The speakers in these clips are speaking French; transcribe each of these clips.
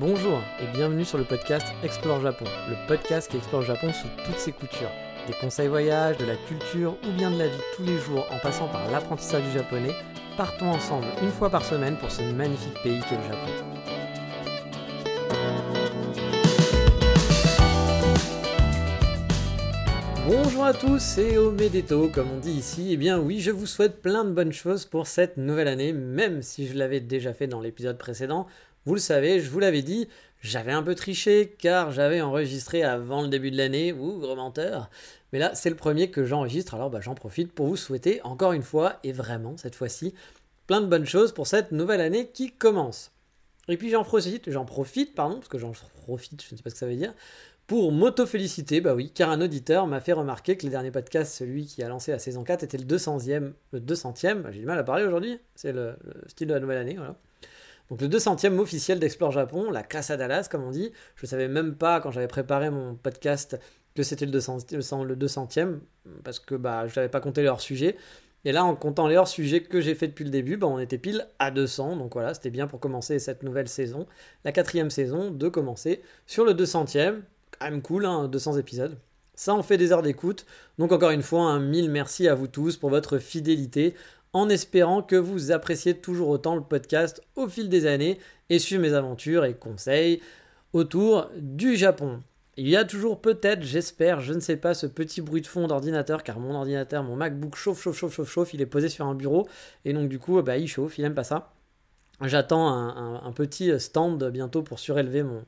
Bonjour et bienvenue sur le podcast Explore Japon, le podcast qui explore Japon sous toutes ses coutures. Des conseils voyage, de la culture ou bien de la vie tous les jours en passant par l'apprentissage du japonais, partons ensemble une fois par semaine pour ce magnifique pays qu'est le Japon. Bonjour à tous, c'est Omedeto, comme on dit ici. Eh bien oui, je vous souhaite plein de bonnes choses pour cette nouvelle année, même si je l'avais déjà fait dans l'épisode précédent. Vous le savez, je vous l'avais dit, j'avais un peu triché car j'avais enregistré avant le début de l'année, ou gros menteur. Mais là, c'est le premier que j'enregistre, alors bah, j'en profite pour vous souhaiter encore une fois, et vraiment cette fois-ci, plein de bonnes choses pour cette nouvelle année qui commence. Et puis j'en profite, j'en profite, pardon, parce que j'en profite, je ne sais pas ce que ça veut dire, pour m'auto-féliciter, bah oui, car un auditeur m'a fait remarquer que le dernier podcast, celui qui a lancé la saison 4, était le 200e, le 200e, j'ai du mal à parler aujourd'hui, c'est le, le style de la nouvelle année, voilà. Donc le 200e officiel d'Explore Japon, la classe à Dallas comme on dit. Je ne savais même pas quand j'avais préparé mon podcast que c'était le, 200, le 200e parce que bah, je n'avais pas compté les hors-sujets. Et là, en comptant les hors-sujets que j'ai fait depuis le début, bah, on était pile à 200. Donc voilà, c'était bien pour commencer cette nouvelle saison, la quatrième saison, de commencer sur le 200e. Quand même cool, hein, 200 épisodes. Ça en fait des heures d'écoute. Donc encore une fois, un mille merci à vous tous pour votre fidélité en espérant que vous appréciez toujours autant le podcast au fil des années et suivez mes aventures et conseils autour du Japon. Il y a toujours peut-être, j'espère, je ne sais pas, ce petit bruit de fond d'ordinateur, car mon ordinateur, mon MacBook chauffe, chauffe, chauffe, chauffe, chauffe, il est posé sur un bureau, et donc du coup, bah, il chauffe, il aime pas ça. J'attends un, petit stand bientôt pour surélever mon,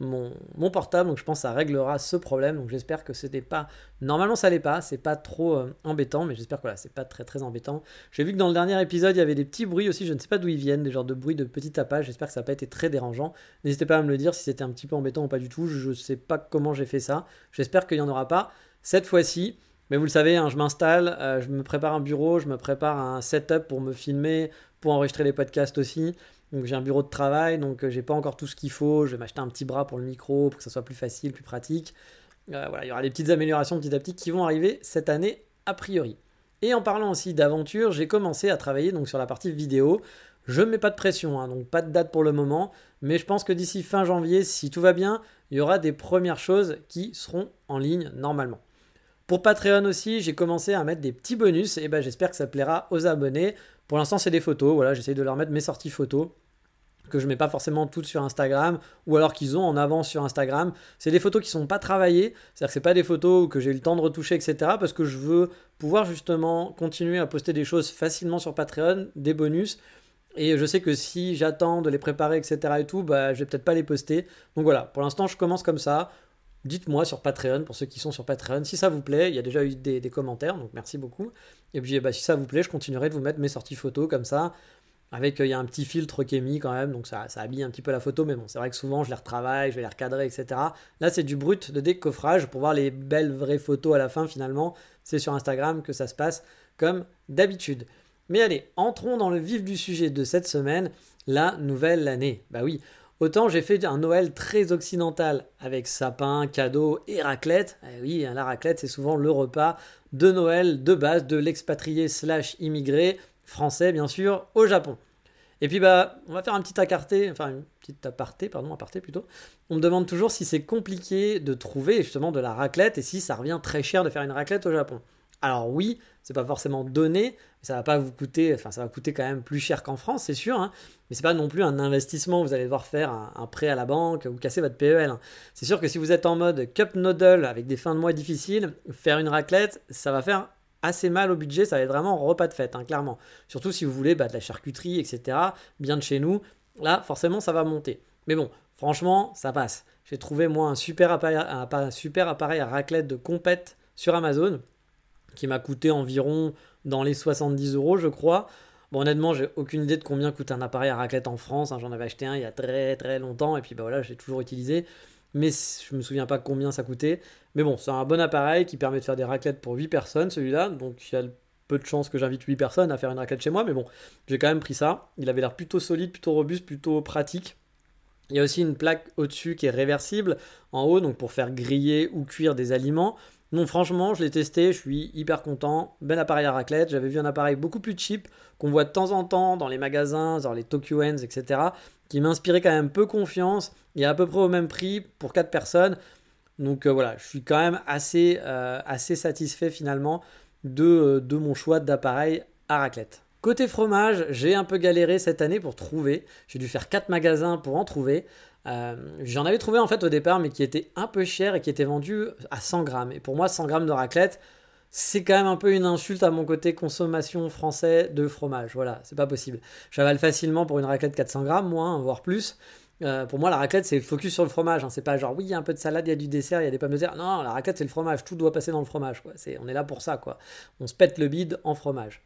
mon, portable, donc je pense que ça réglera ce problème. Donc j'espère que c'était pas. Normalement, ça l'est pas, c'est pas trop euh, embêtant, mais j'espère que voilà, c'est pas très très embêtant. J'ai vu que dans le dernier épisode, il y avait des petits bruits aussi, je ne sais pas d'où ils viennent, des genres de bruits de petits tapages. J'espère que ça n'a pas été très dérangeant. N'hésitez pas à me le dire si c'était un petit peu embêtant ou pas du tout. Je ne sais pas comment j'ai fait ça. J'espère qu'il n'y en aura pas cette fois-ci. Mais vous le savez, hein, je m'installe, euh, je me prépare un bureau, je me prépare un setup pour me filmer, pour enregistrer les podcasts aussi. Donc j'ai un bureau de travail, donc euh, j'ai pas encore tout ce qu'il faut. Je vais m'acheter un petit bras pour le micro, pour que ça soit plus facile, plus pratique. Euh, voilà, il y aura des petites améliorations petit à petit qui vont arriver cette année a priori. Et en parlant aussi d'aventure, j'ai commencé à travailler donc sur la partie vidéo. Je ne mets pas de pression, hein, donc pas de date pour le moment, mais je pense que d'ici fin janvier, si tout va bien, il y aura des premières choses qui seront en ligne normalement. Pour Patreon aussi, j'ai commencé à mettre des petits bonus, et ben j'espère que ça plaira aux abonnés. Pour l'instant, c'est des photos. Voilà, j'essaye de leur mettre mes sorties photos que je mets pas forcément toutes sur Instagram ou alors qu'ils ont en avance sur Instagram. C'est des photos qui sont pas travaillées, c'est-à-dire que c'est pas des photos que j'ai eu le temps de retoucher, etc. Parce que je veux pouvoir justement continuer à poster des choses facilement sur Patreon, des bonus. Et je sais que si j'attends de les préparer, etc. et tout, bah, je vais peut-être pas les poster. Donc voilà, pour l'instant, je commence comme ça. Dites-moi sur Patreon, pour ceux qui sont sur Patreon, si ça vous plaît. Il y a déjà eu des, commentaires, donc merci beaucoup. Et puis bah, si ça vous plaît, je continuerai de vous mettre mes sorties photos comme ça. Avec, euh, il y a un petit filtre qui est mis quand même, donc ça, ça habille un petit peu la photo, mais bon, c'est vrai que souvent je les retravaille, je vais les recadrer, etc. Là, c'est du brut de décoffrage pour voir les belles vraies photos à la fin finalement. C'est sur Instagram que ça se passe comme d'habitude. Mais allez, entrons dans le vif du sujet de cette semaine, la nouvelle année. Bah oui, Autant j'ai fait un Noël très occidental avec sapin, cadeaux et raclette. Eh oui, hein, la raclette c'est souvent le repas de Noël de base de l'expatrié slash immigré français bien sûr au Japon. Et puis bah on va faire un petit aparté, enfin une petite aparté, pardon, aparté plutôt. On me demande toujours si c'est compliqué de trouver justement de la raclette et si ça revient très cher de faire une raclette au Japon. Alors oui, c'est pas forcément donné, ça va pas vous coûter, enfin ça va coûter quand même plus cher qu'en France, c'est sûr, hein, mais c'est pas non plus un investissement. Vous allez devoir faire un, prêt à la banque ou casser votre PEL. Hein. C'est sûr que si vous êtes en mode cup noodle avec des fins de mois difficiles, faire une raclette, ça va faire assez mal au budget, ça va être vraiment repas de fête, hein, clairement. Surtout si vous voulez bah, de la charcuterie, etc. Bien de chez nous, là forcément ça va monter. Mais bon, franchement, ça passe. J'ai trouvé moi un super appareil, un super appareil à raclette de compète sur Amazon qui m'a coûté environ dans les 70 euros, je crois. Bon, honnêtement, j'ai aucune idée de combien coûte un appareil à raclette en France. Hein. J'en avais acheté un il y a très très longtemps et puis bah voilà, j'ai toujours utilisé. Mais je me souviens pas combien ça coûtait. Mais bon, c'est un bon appareil qui permet de faire des raclettes pour 8 personnes, celui-là. Donc il y a peu de chances que j'invite 8 personnes à faire une raclette chez moi. Mais bon, j'ai quand même pris ça. Il avait l'air plutôt solide, plutôt robuste, plutôt pratique. Il y a aussi une plaque au-dessus qui est réversible en haut, donc pour faire griller ou cuire des aliments. Non, franchement, je l'ai testé, je suis hyper content. Ben appareil à raclette. J'avais vu un appareil beaucoup plus cheap qu'on voit de temps en temps dans les magasins, dans les Tokyo Ends, etc. qui m'inspirait quand même peu confiance et à peu près au même prix pour 4 personnes. Donc euh, voilà, je suis quand même assez, euh, satisfait finalement de, de mon choix d'appareil à raclette. Côté fromage, j'ai un peu galéré cette année pour trouver. J'ai dû faire 4 magasins pour en trouver. Euh, j'en avais trouvé en fait au départ, mais qui était un peu cher et qui était vendu à 100 grammes. Et pour moi, 100 grammes de raclette, c'est quand même un peu une insulte à mon côté consommation français de fromage. Voilà, c'est pas possible. J'avale facilement pour une raclette 400 grammes, moins, voire plus. Euh, pour moi, la raclette, c'est focus sur le fromage. Hein. C'est pas genre, oui, il y a un peu de salade, il y a du dessert, il y a des pommes de terre. Non, la raclette, c'est le fromage. Tout doit passer dans le fromage. Quoi. on est là pour ça. Quoi. On se pète le bide en fromage.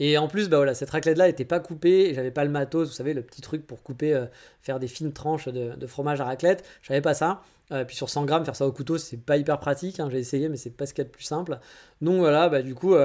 Et en plus, bah voilà, cette raclette-là n'était pas coupée, j'avais pas le matos, vous savez, le petit truc pour couper, euh, faire des fines tranches de, fromage à raclette. J'avais pas ça. Euh, puis sur 100 grammes, faire ça au couteau, c'est pas hyper pratique. Hein, j'ai essayé, mais c'est pas ce qu'il y a de plus simple. Donc voilà, bah du coup, euh,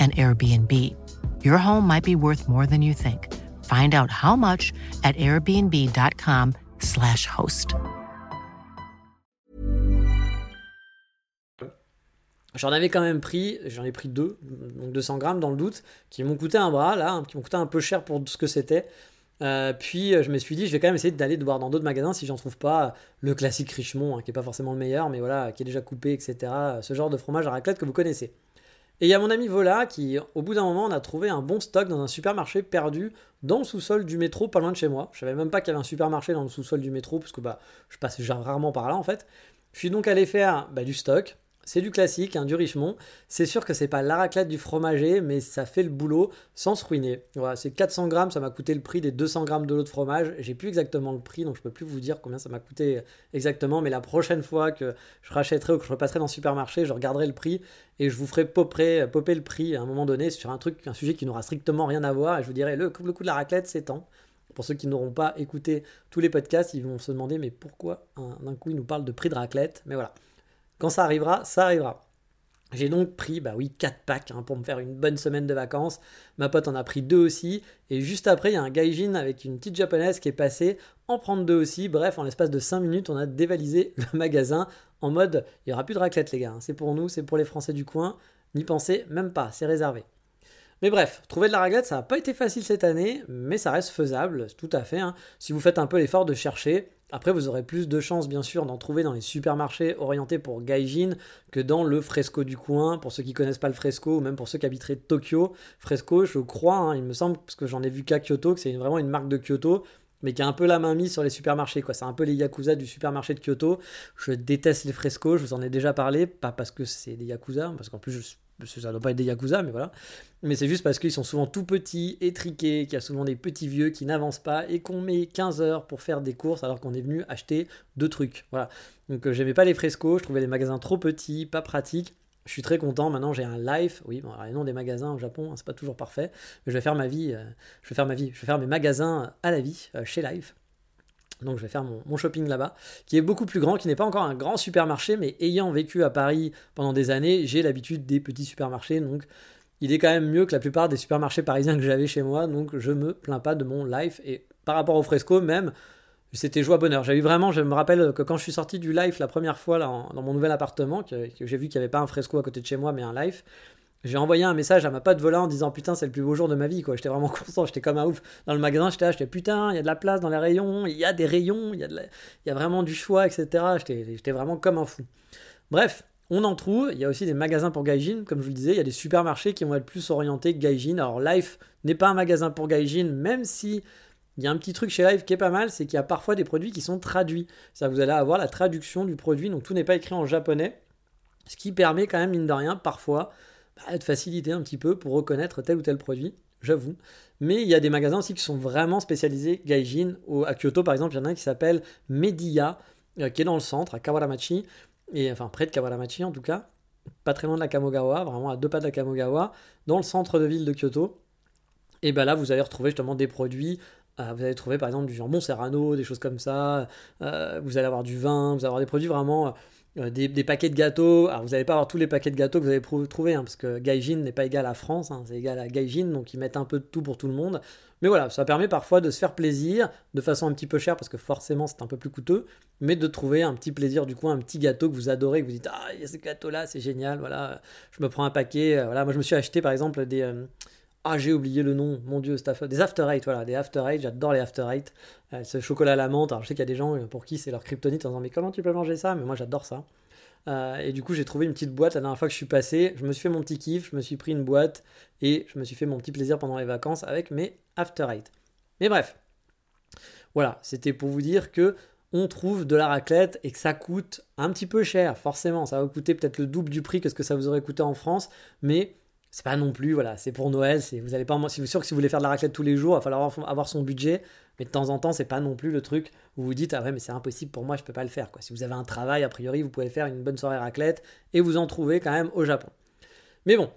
an Airbnb. Your home might be worth more than you think. Find out how much at airbnb.com/slash host. J'en avais quand même pris, j'en ai pris deux, donc 200 grammes dans le doute, qui m'ont coûté un bras, là, qui m'ont coûté un peu cher pour ce que c'était. Euh, puis euh, je me suis dit, je vais quand même essayer d'aller voir dans d'autres magasins si j'en trouve pas le classique Richemont, hein, qui est pas forcément le meilleur, mais voilà, qui est déjà coupé, etc. Ce genre de fromage à raclette que vous connaissez. Et il y a mon ami Vola qui, au bout d'un moment, on a trouvé un bon stock dans un supermarché perdu dans le sous-sol du métro, pas loin de chez moi. Je savais même pas qu'il y avait un supermarché dans le sous-sol du métro, parce que bah, je passe rarement par là en fait. Je suis donc allé faire bah, du stock, c'est du classique, hein, du Richemont. C'est sûr que c'est pas la raclette du fromager, mais ça fait le boulot sans se ruiner. Voilà, c'est 400 grammes, ça m'a coûté le prix des 200 grammes de l'eau de fromage. J'ai plus exactement le prix, donc je peux plus vous dire combien ça m'a coûté exactement. Mais la prochaine fois que je rachèterai ou que je repasserai dans le supermarché, je regarderai le prix et je vous ferai popper, popper le prix à un moment donné sur un truc, un sujet qui n'aura strictement rien à voir. Et je vous dirai le, le coût de la raclette, c'est tant. Pour ceux qui n'auront pas écouté tous les podcasts, ils vont se demander mais pourquoi d'un coup il nous parle de prix de raclette? Mais voilà. Quand ça arrivera, ça arrivera. J'ai donc pris, bah oui, 4 packs hein, pour me faire une bonne semaine de vacances. Ma pote en a pris deux aussi. Et juste après, il y a un gaijin avec une petite japonaise qui est passé en prendre deux aussi. Bref, en l'espace de 5 minutes, on a dévalisé le magasin en mode il n'y aura plus de raclette, les gars. Hein. C'est pour nous, c'est pour les Français du coin. N'y pensez même pas, c'est réservé. Mais bref, trouver de la raclette, ça n'a pas été facile cette année, mais ça reste faisable, tout à fait. Hein. Si vous faites un peu l'effort de chercher, après, vous aurez plus de chances, bien sûr, d'en trouver dans les supermarchés orientés pour gaijin que dans le fresco du coin. Pour ceux qui connaissent pas le fresco, ou même pour ceux qui habiteraient Tokyo, fresco, je crois, hein, il me semble, parce que j'en ai vu qu'à Kyoto, que c'est vraiment une marque de Kyoto, mais qui a un peu la main mise sur les supermarchés. quoi. C'est un peu les yakuza du supermarché de Kyoto. Je déteste les frescos, je vous en ai déjà parlé, pas parce que c'est des yakuza, parce qu'en plus je ça ne doit pas être des Yakuza, mais voilà. Mais c'est juste parce qu'ils sont souvent tout petits, étriqués, qu'il y a souvent des petits vieux qui n'avancent pas et qu'on met 15 heures pour faire des courses alors qu'on est venu acheter deux trucs. Voilà. Donc euh, j'aimais pas les frescos, je trouvais les magasins trop petits, pas pratiques. Je suis très content. Maintenant, j'ai un life. Oui, bon, alors, les noms des magasins au Japon, hein, c'est pas toujours parfait. Mais je vais faire ma vie. Euh, je vais faire ma vie. Je vais faire mes magasins à la vie euh, chez Life. Donc je vais faire mon, shopping là-bas, qui est beaucoup plus grand, qui n'est pas encore un grand supermarché, mais ayant vécu à Paris pendant des années, j'ai l'habitude des petits supermarchés, donc il est quand même mieux que la plupart des supermarchés parisiens que j'avais chez moi, donc je me plains pas de mon life. Et par rapport au fresco, même, c'était joie bonheur. J'ai eu vraiment, je me rappelle que quand je suis sorti du life la première fois dans mon nouvel appartement, j'ai vu qu'il n'y avait pas un fresco à côté de chez moi, mais un life, j'ai envoyé un message à ma pote volant en disant putain c'est le plus beau jour de ma vie quoi. J'étais vraiment content, j'étais comme un ouf. Dans le magasin j'étais là, j'étais putain il y a de la place dans les rayons, il y a des rayons, il y a, il y a vraiment du choix etc. J'étais vraiment comme un fou. Bref, on en trouve, il y a aussi des magasins pour gaijin, comme je vous le disais, il y a des supermarchés qui vont être plus orientés gaijin. Alors Life n'est pas un magasin pour gaijin, même si il y a un petit truc chez Life qui est pas mal, c'est qu'il y a parfois des produits qui sont traduits. Ça vous allez avoir la traduction du produit, donc tout n'est pas écrit en japonais, ce qui permet quand même mine de rien parfois de faciliter un petit peu pour reconnaître tel ou tel produit, j'avoue. Mais il y a des magasins aussi qui sont vraiment spécialisés gaijin. À Kyoto, par exemple, il y en a un qui s'appelle Mediya, euh, qui est dans le centre, à Kawaramachi, et enfin près de Kawaramachi en tout cas, pas très loin de la Kamogawa, vraiment à deux pas de la Kamogawa, dans le centre de ville de Kyoto. Et ben là, vous allez retrouver justement des produits. Euh, vous allez trouver par exemple du jambon serrano, des choses comme ça. Euh, vous allez avoir du vin, vous allez avoir des produits vraiment. Euh, des, paquets de gâteaux. Alors, vous n'allez pas avoir tous les paquets de gâteaux que vous allez trouver, hein, parce que Gaijin n'est pas égal à France, hein, c'est égal à Gaijin, donc ils mettent un peu de tout pour tout le monde. Mais voilà, ça permet parfois de se faire plaisir, de façon un petit peu chère, parce que forcément c'est un peu plus coûteux, mais de trouver un petit plaisir, du coup, un petit gâteau que vous adorez, que vous dites Ah, il y a ce gâteau-là, c'est génial, voilà, je me prends un paquet. Voilà, moi je me suis acheté par exemple des. Ah, j'ai oublié le nom, mon dieu, des After Eight, voilà, des After Eight, j'adore les After Eight. Euh, ce chocolat à la menthe, alors je sais qu'il y a des gens euh, pour qui c'est leur kryptonite en disant, mais comment tu peux manger ça? Mais moi j'adore ça. Euh, et du coup, j'ai trouvé une petite boîte la dernière fois que je suis passé. Je me suis fait mon petit kiff, je me suis pris une boîte et je me suis fait mon petit plaisir pendant les vacances avec mes After Eight. Mais bref, voilà, c'était pour vous dire que on trouve de la raclette et que ça coûte un petit peu cher, forcément. Ça va vous coûter peut-être le double du prix que ce que ça vous aurait coûté en France, mais c'est pas non plus, voilà, c'est pour Noël, c'est, vous pas, si vous sûr que si vous voulez faire de la raclette tous les jours, il va falloir avoir son budget, mais de temps en temps, c'est pas non plus le truc où vous dites, ah ouais, mais c'est impossible pour moi, je peux pas le faire, quoi. Si vous avez un travail, a priori, vous pouvez faire une bonne soirée raclette, et vous en trouvez quand même au Japon. Mais bon,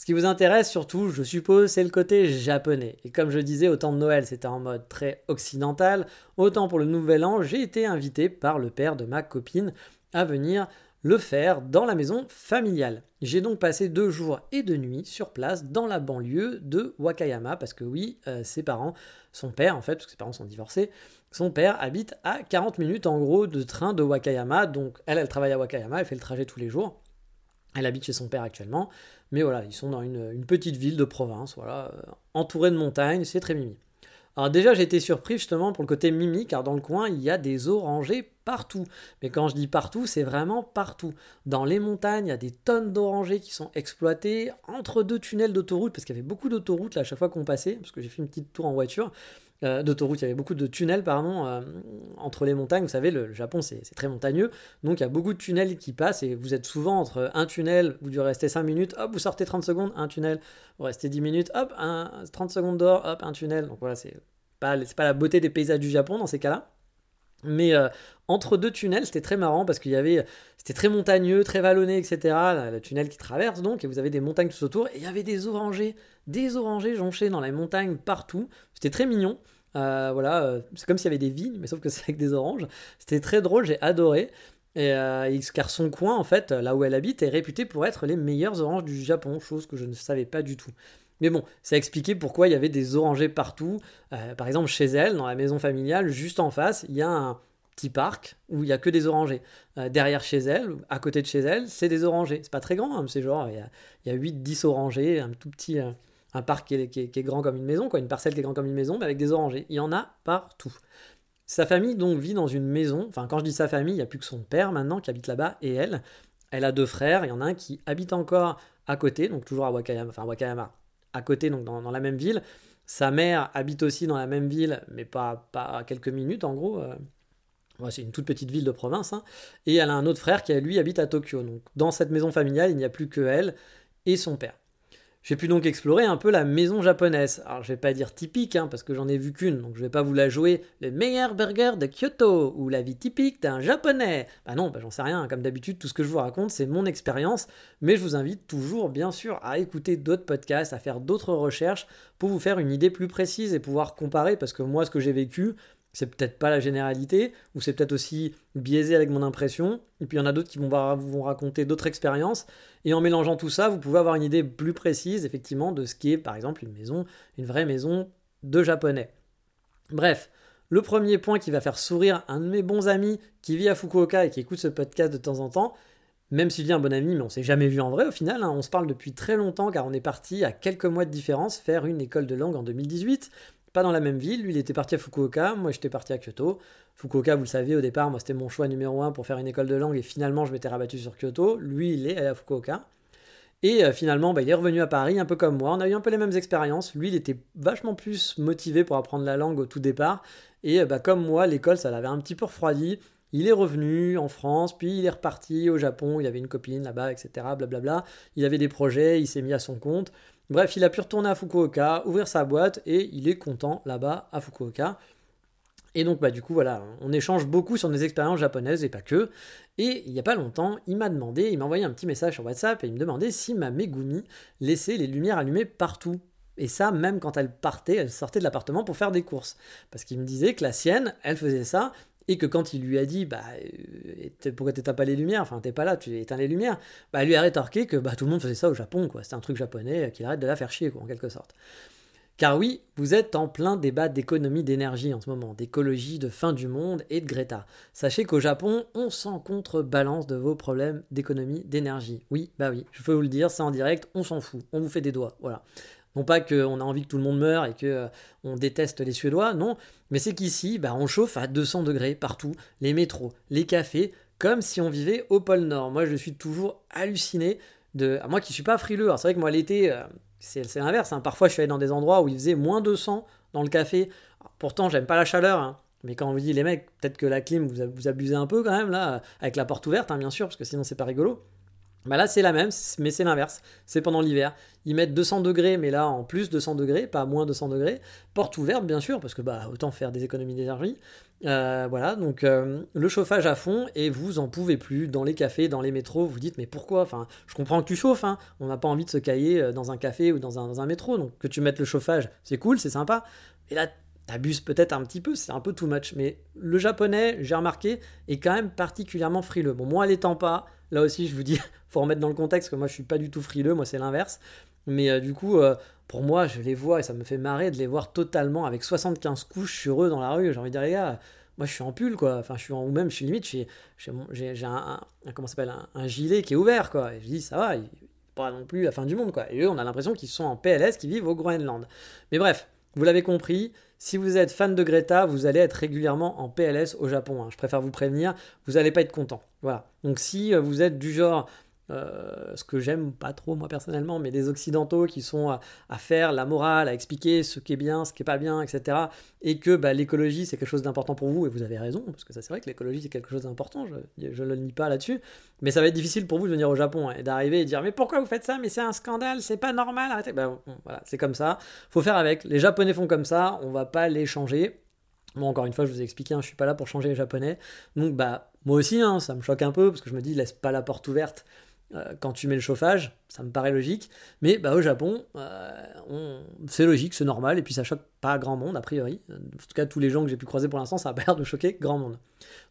ce qui vous intéresse surtout, je suppose, c'est le côté japonais. Et comme je disais, autant de Noël, c'était en mode très occidental, autant pour le Nouvel An, j'ai été invité par le père de ma copine à venir le faire dans la maison familiale. J'ai donc passé deux jours et deux nuits sur place dans la banlieue de Wakayama parce que oui, euh, ses parents, son père en fait, parce que ses parents sont divorcés, son père habite à 40 minutes en gros de train de Wakayama, donc elle, elle travaille à Wakayama, elle fait le trajet tous les jours. Elle habite chez son père actuellement, mais voilà, ils sont dans une, petite ville de province, voilà, euh, entourée de montagnes, c'est très mimi. Alors déjà, j'ai été surpris justement pour le côté mimi, car dans le coin, il y a des orangers partout. Mais quand je dis partout, c'est vraiment partout. Dans les montagnes, il y a des tonnes d'orangers qui sont exploités entre deux tunnels d'autoroute, parce qu'il y avait beaucoup d'autoroutes là à chaque fois qu'on passait, parce que j'ai fait une petite tour en voiture. Euh, d'autoroute, il y avait beaucoup de tunnels pardon, euh, entre les montagnes. Vous savez, le, Japon c'est très montagneux, donc il y a beaucoup de tunnels qui passent et vous êtes souvent entre un tunnel, vous devez rester 5 minutes, hop, vous sortez 30 secondes, un tunnel, vous restez 10 minutes, hop, un, 30 secondes dehors, hop, un tunnel. Donc voilà, c'est pas, pas la beauté des paysages du Japon dans ces cas-là. Mais euh, entre deux tunnels, c'était très marrant parce qu'il y avait, c'était très montagneux, très vallonné, etc. Le tunnel qui traverse donc, et vous avez des montagnes tout autour, et il y avait des orangers, des orangers jonchés dans les montagnes partout. C'était très mignon. Euh, voilà, euh, c'est comme s'il y avait des vignes, mais sauf que c'est avec des oranges. C'était très drôle, j'ai adoré. Et, car son coin, en fait, là où elle habite, est réputé pour être les meilleures oranges du Japon, chose que je ne savais pas du tout. Mais bon, ça expliquait pourquoi il y avait des orangers partout. par exemple, chez elle, dans la maison familiale, juste en face, il y a un, petit parc où il y a que des orangers. Euh, derrière chez elle, à côté de chez elle, c'est des orangers. C'est pas très grand, hein, c'est genre, il y a, a 8-10 orangers, un tout petit. Euh, un parc qui est, grand comme une maison, quoi, une parcelle qui est grande comme une maison, mais avec des orangers. Il y en a partout. Sa famille donc vit dans une maison. Enfin, quand je dis sa famille, il n'y a plus que son père maintenant qui habite là-bas et elle. Elle a deux frères. Il y en a un qui habite encore à côté, donc toujours à Wakayama, à côté, donc dans, la même ville. Sa mère habite aussi dans la même ville, mais pas, pas quelques minutes en gros. Euh, c'est une toute petite ville de province. Hein. Et elle a un autre frère qui, lui, habite à Tokyo. Donc, dans cette maison familiale, il n'y a plus que elle et son père. J'ai pu donc explorer un peu la maison japonaise. Alors, je vais pas dire typique, hein, parce que j'en ai vu qu'une, donc je vais pas vous la jouer le meilleur burger de Kyoto ou la vie typique d'un japonais. Bah non, bah j'en sais rien. Comme d'habitude, tout ce que je vous raconte, c'est mon expérience, mais je vous invite toujours, bien sûr, à écouter d'autres podcasts, à faire d'autres recherches pour vous faire une idée plus précise et pouvoir comparer, parce que moi, ce que j'ai vécu, c'est peut-être pas la généralité, ou c'est peut-être aussi biaisé avec mon impression, et puis il y en a d'autres qui vont vous raconter d'autres expériences, et en mélangeant tout ça, vous pouvez avoir une idée plus précise, effectivement, de ce qui est, par exemple, une maison, une vraie maison de japonais. Bref, le premier point qui va faire sourire un de mes bons amis qui vit à Fukuoka et qui écoute ce podcast de temps en temps, même s'il est un bon ami, mais on s'est jamais vu en vrai au final, hein. on se parle depuis très longtemps car on est parti à quelques mois de différence faire une école de langue en 2018, pas dans la même ville. Lui, il était parti à Fukuoka, moi j'étais parti à Kyoto. Fukuoka, vous le savez, au départ, moi c'était mon choix numéro un pour faire une école de langue et finalement je m'étais rabattu sur Kyoto. Lui, il est à Fukuoka. Et euh, finalement, bah, il est revenu à Paris, un peu comme moi. On a eu un peu les mêmes expériences. Lui, il était vachement plus motivé pour apprendre la langue au tout départ. Et euh, bah, comme moi, l'école, ça l'avait un petit peu refroidi. Il est revenu en France, puis il est reparti au Japon. Il avait une copine là-bas, etc. Blablabla. Il avait des projets, il s'est mis à son compte. Bref, il a pu retourner à Fukuoka, ouvrir sa boîte et il est content là-bas à Fukuoka. Et donc, bah, du coup, voilà, on échange beaucoup sur des expériences japonaises et pas que. Et il n'y a pas longtemps, il m'a demandé, il m'a envoyé un petit message sur WhatsApp et il me demandait si ma Megumi laissait les lumières allumées partout. Et ça, même quand elle partait, elle sortait de l'appartement pour faire des courses. Parce qu'il me disait que la sienne, elle faisait ça, et que quand il lui a dit bah euh, pourquoi t'éteins pas les lumières? Enfin t'es pas là tu éteins les lumières bah lui a rétorqué que bah tout le monde faisait ça au Japon quoi c'était un truc japonais euh, qu'il arrête de la faire chier quoi en quelque sorte car oui, vous êtes en plein débat d'économie d'énergie en ce moment, d'écologie, de fin du monde et de Greta. Sachez qu'au Japon, on s'en contrebalance de vos problèmes d'économie d'énergie. Oui, bah oui, je peux vous le dire, c'est en direct, on s'en fout, on vous fait des doigts, voilà. Non pas qu'on a envie que tout le monde meure et qu'on euh, on déteste les Suédois, non, mais c'est qu'ici, bah, on chauffe à 200 degrés partout, les métros, les cafés, comme si on vivait au pôle Nord. Moi, je suis toujours halluciné de... Moi qui suis pas frileux, c'est vrai que moi l'été... Euh, c'est l'inverse. Hein. Parfois, je suis allé dans des endroits où il faisait moins 200 dans le café. pourtant, j'aime pas la chaleur. Hein. Mais quand on vous dit, les mecs, peut-être que la clim, vous, vous abusez un peu quand même, là, avec la porte ouverte, hein, bien sûr, parce que sinon, c'est pas rigolo. Bah là, c'est la même, mais c'est l'inverse. C'est pendant l'hiver. Ils mettent 200 degrés, mais là, en plus 200 degrés, pas moins 200 degrés. Porte ouverte, bien sûr, parce que bah, autant faire des économies d'énergie. Euh, voilà, donc euh, le chauffage à fond et vous en pouvez plus dans les cafés, dans les métros. Vous dites mais pourquoi? Enfin, je comprends que tu chauffes. Hein. On n'a pas envie de se cailler euh, dans un café ou dans un, métro. Donc que tu mettes le chauffage, c'est cool, c'est sympa. Et là, t'abuses peut-être un petit peu, c'est un peu too much. Mais le japonais, j'ai remarqué, est quand même particulièrement frileux. Bon, moi, l'étant pas, là aussi, je vous dis, faut remettre dans le contexte que moi, je suis pas du tout frileux. Moi, c'est l'inverse. Mais du coup, pour moi, je les vois et ça me fait marrer de les voir totalement avec 75 couches sur eux dans la rue. J'ai envie de dire, les gars moi je suis en pull quoi enfin je suis en ou même je suis limite j'ai un, un, comment s'appelle un, gilet qui est ouvert quoi et je dis ça va pas non plus la fin du monde quoi et eux on a l'impression qu'ils sont en PLS qui vivent au Groenland mais bref vous l'avez compris si vous êtes fan de Greta vous allez être régulièrement en PLS au Japon hein. je préfère vous prévenir vous n'allez pas être content voilà donc si euh, vous êtes du genre euh, ce que j'aime pas trop moi personnellement, mais des occidentaux qui sont à, faire la morale, à expliquer ce qui est bien, ce qui est pas bien, etc. Et que bah, l'écologie c'est quelque chose d'important pour vous, et vous avez raison, parce que ça c'est vrai que l'écologie c'est quelque chose d'important, je ne le nie pas là-dessus, mais ça va être difficile pour vous de venir au Japon hein, et d'arriver et dire mais pourquoi vous faites ça, mais c'est un scandale, c'est pas normal, arrêtez. Ben, voilà, c'est comme ça, faut faire avec. Les Japonais font comme ça, on va pas les changer. Bon, encore une fois, je vous ai expliqué, hein, je suis pas là pour changer les Japonais. Donc, bah, moi aussi, hein, ça me choque un peu parce que je me dis, laisse pas la porte ouverte quand tu mets le chauffage, ça me paraît logique. Mais bah, au Japon, euh, c'est logique, c'est normal, et puis ça choque pas grand monde, a priori. En tout cas, tous les gens que j'ai pu croiser pour l'instant, ça a pas l'air de choquer grand monde.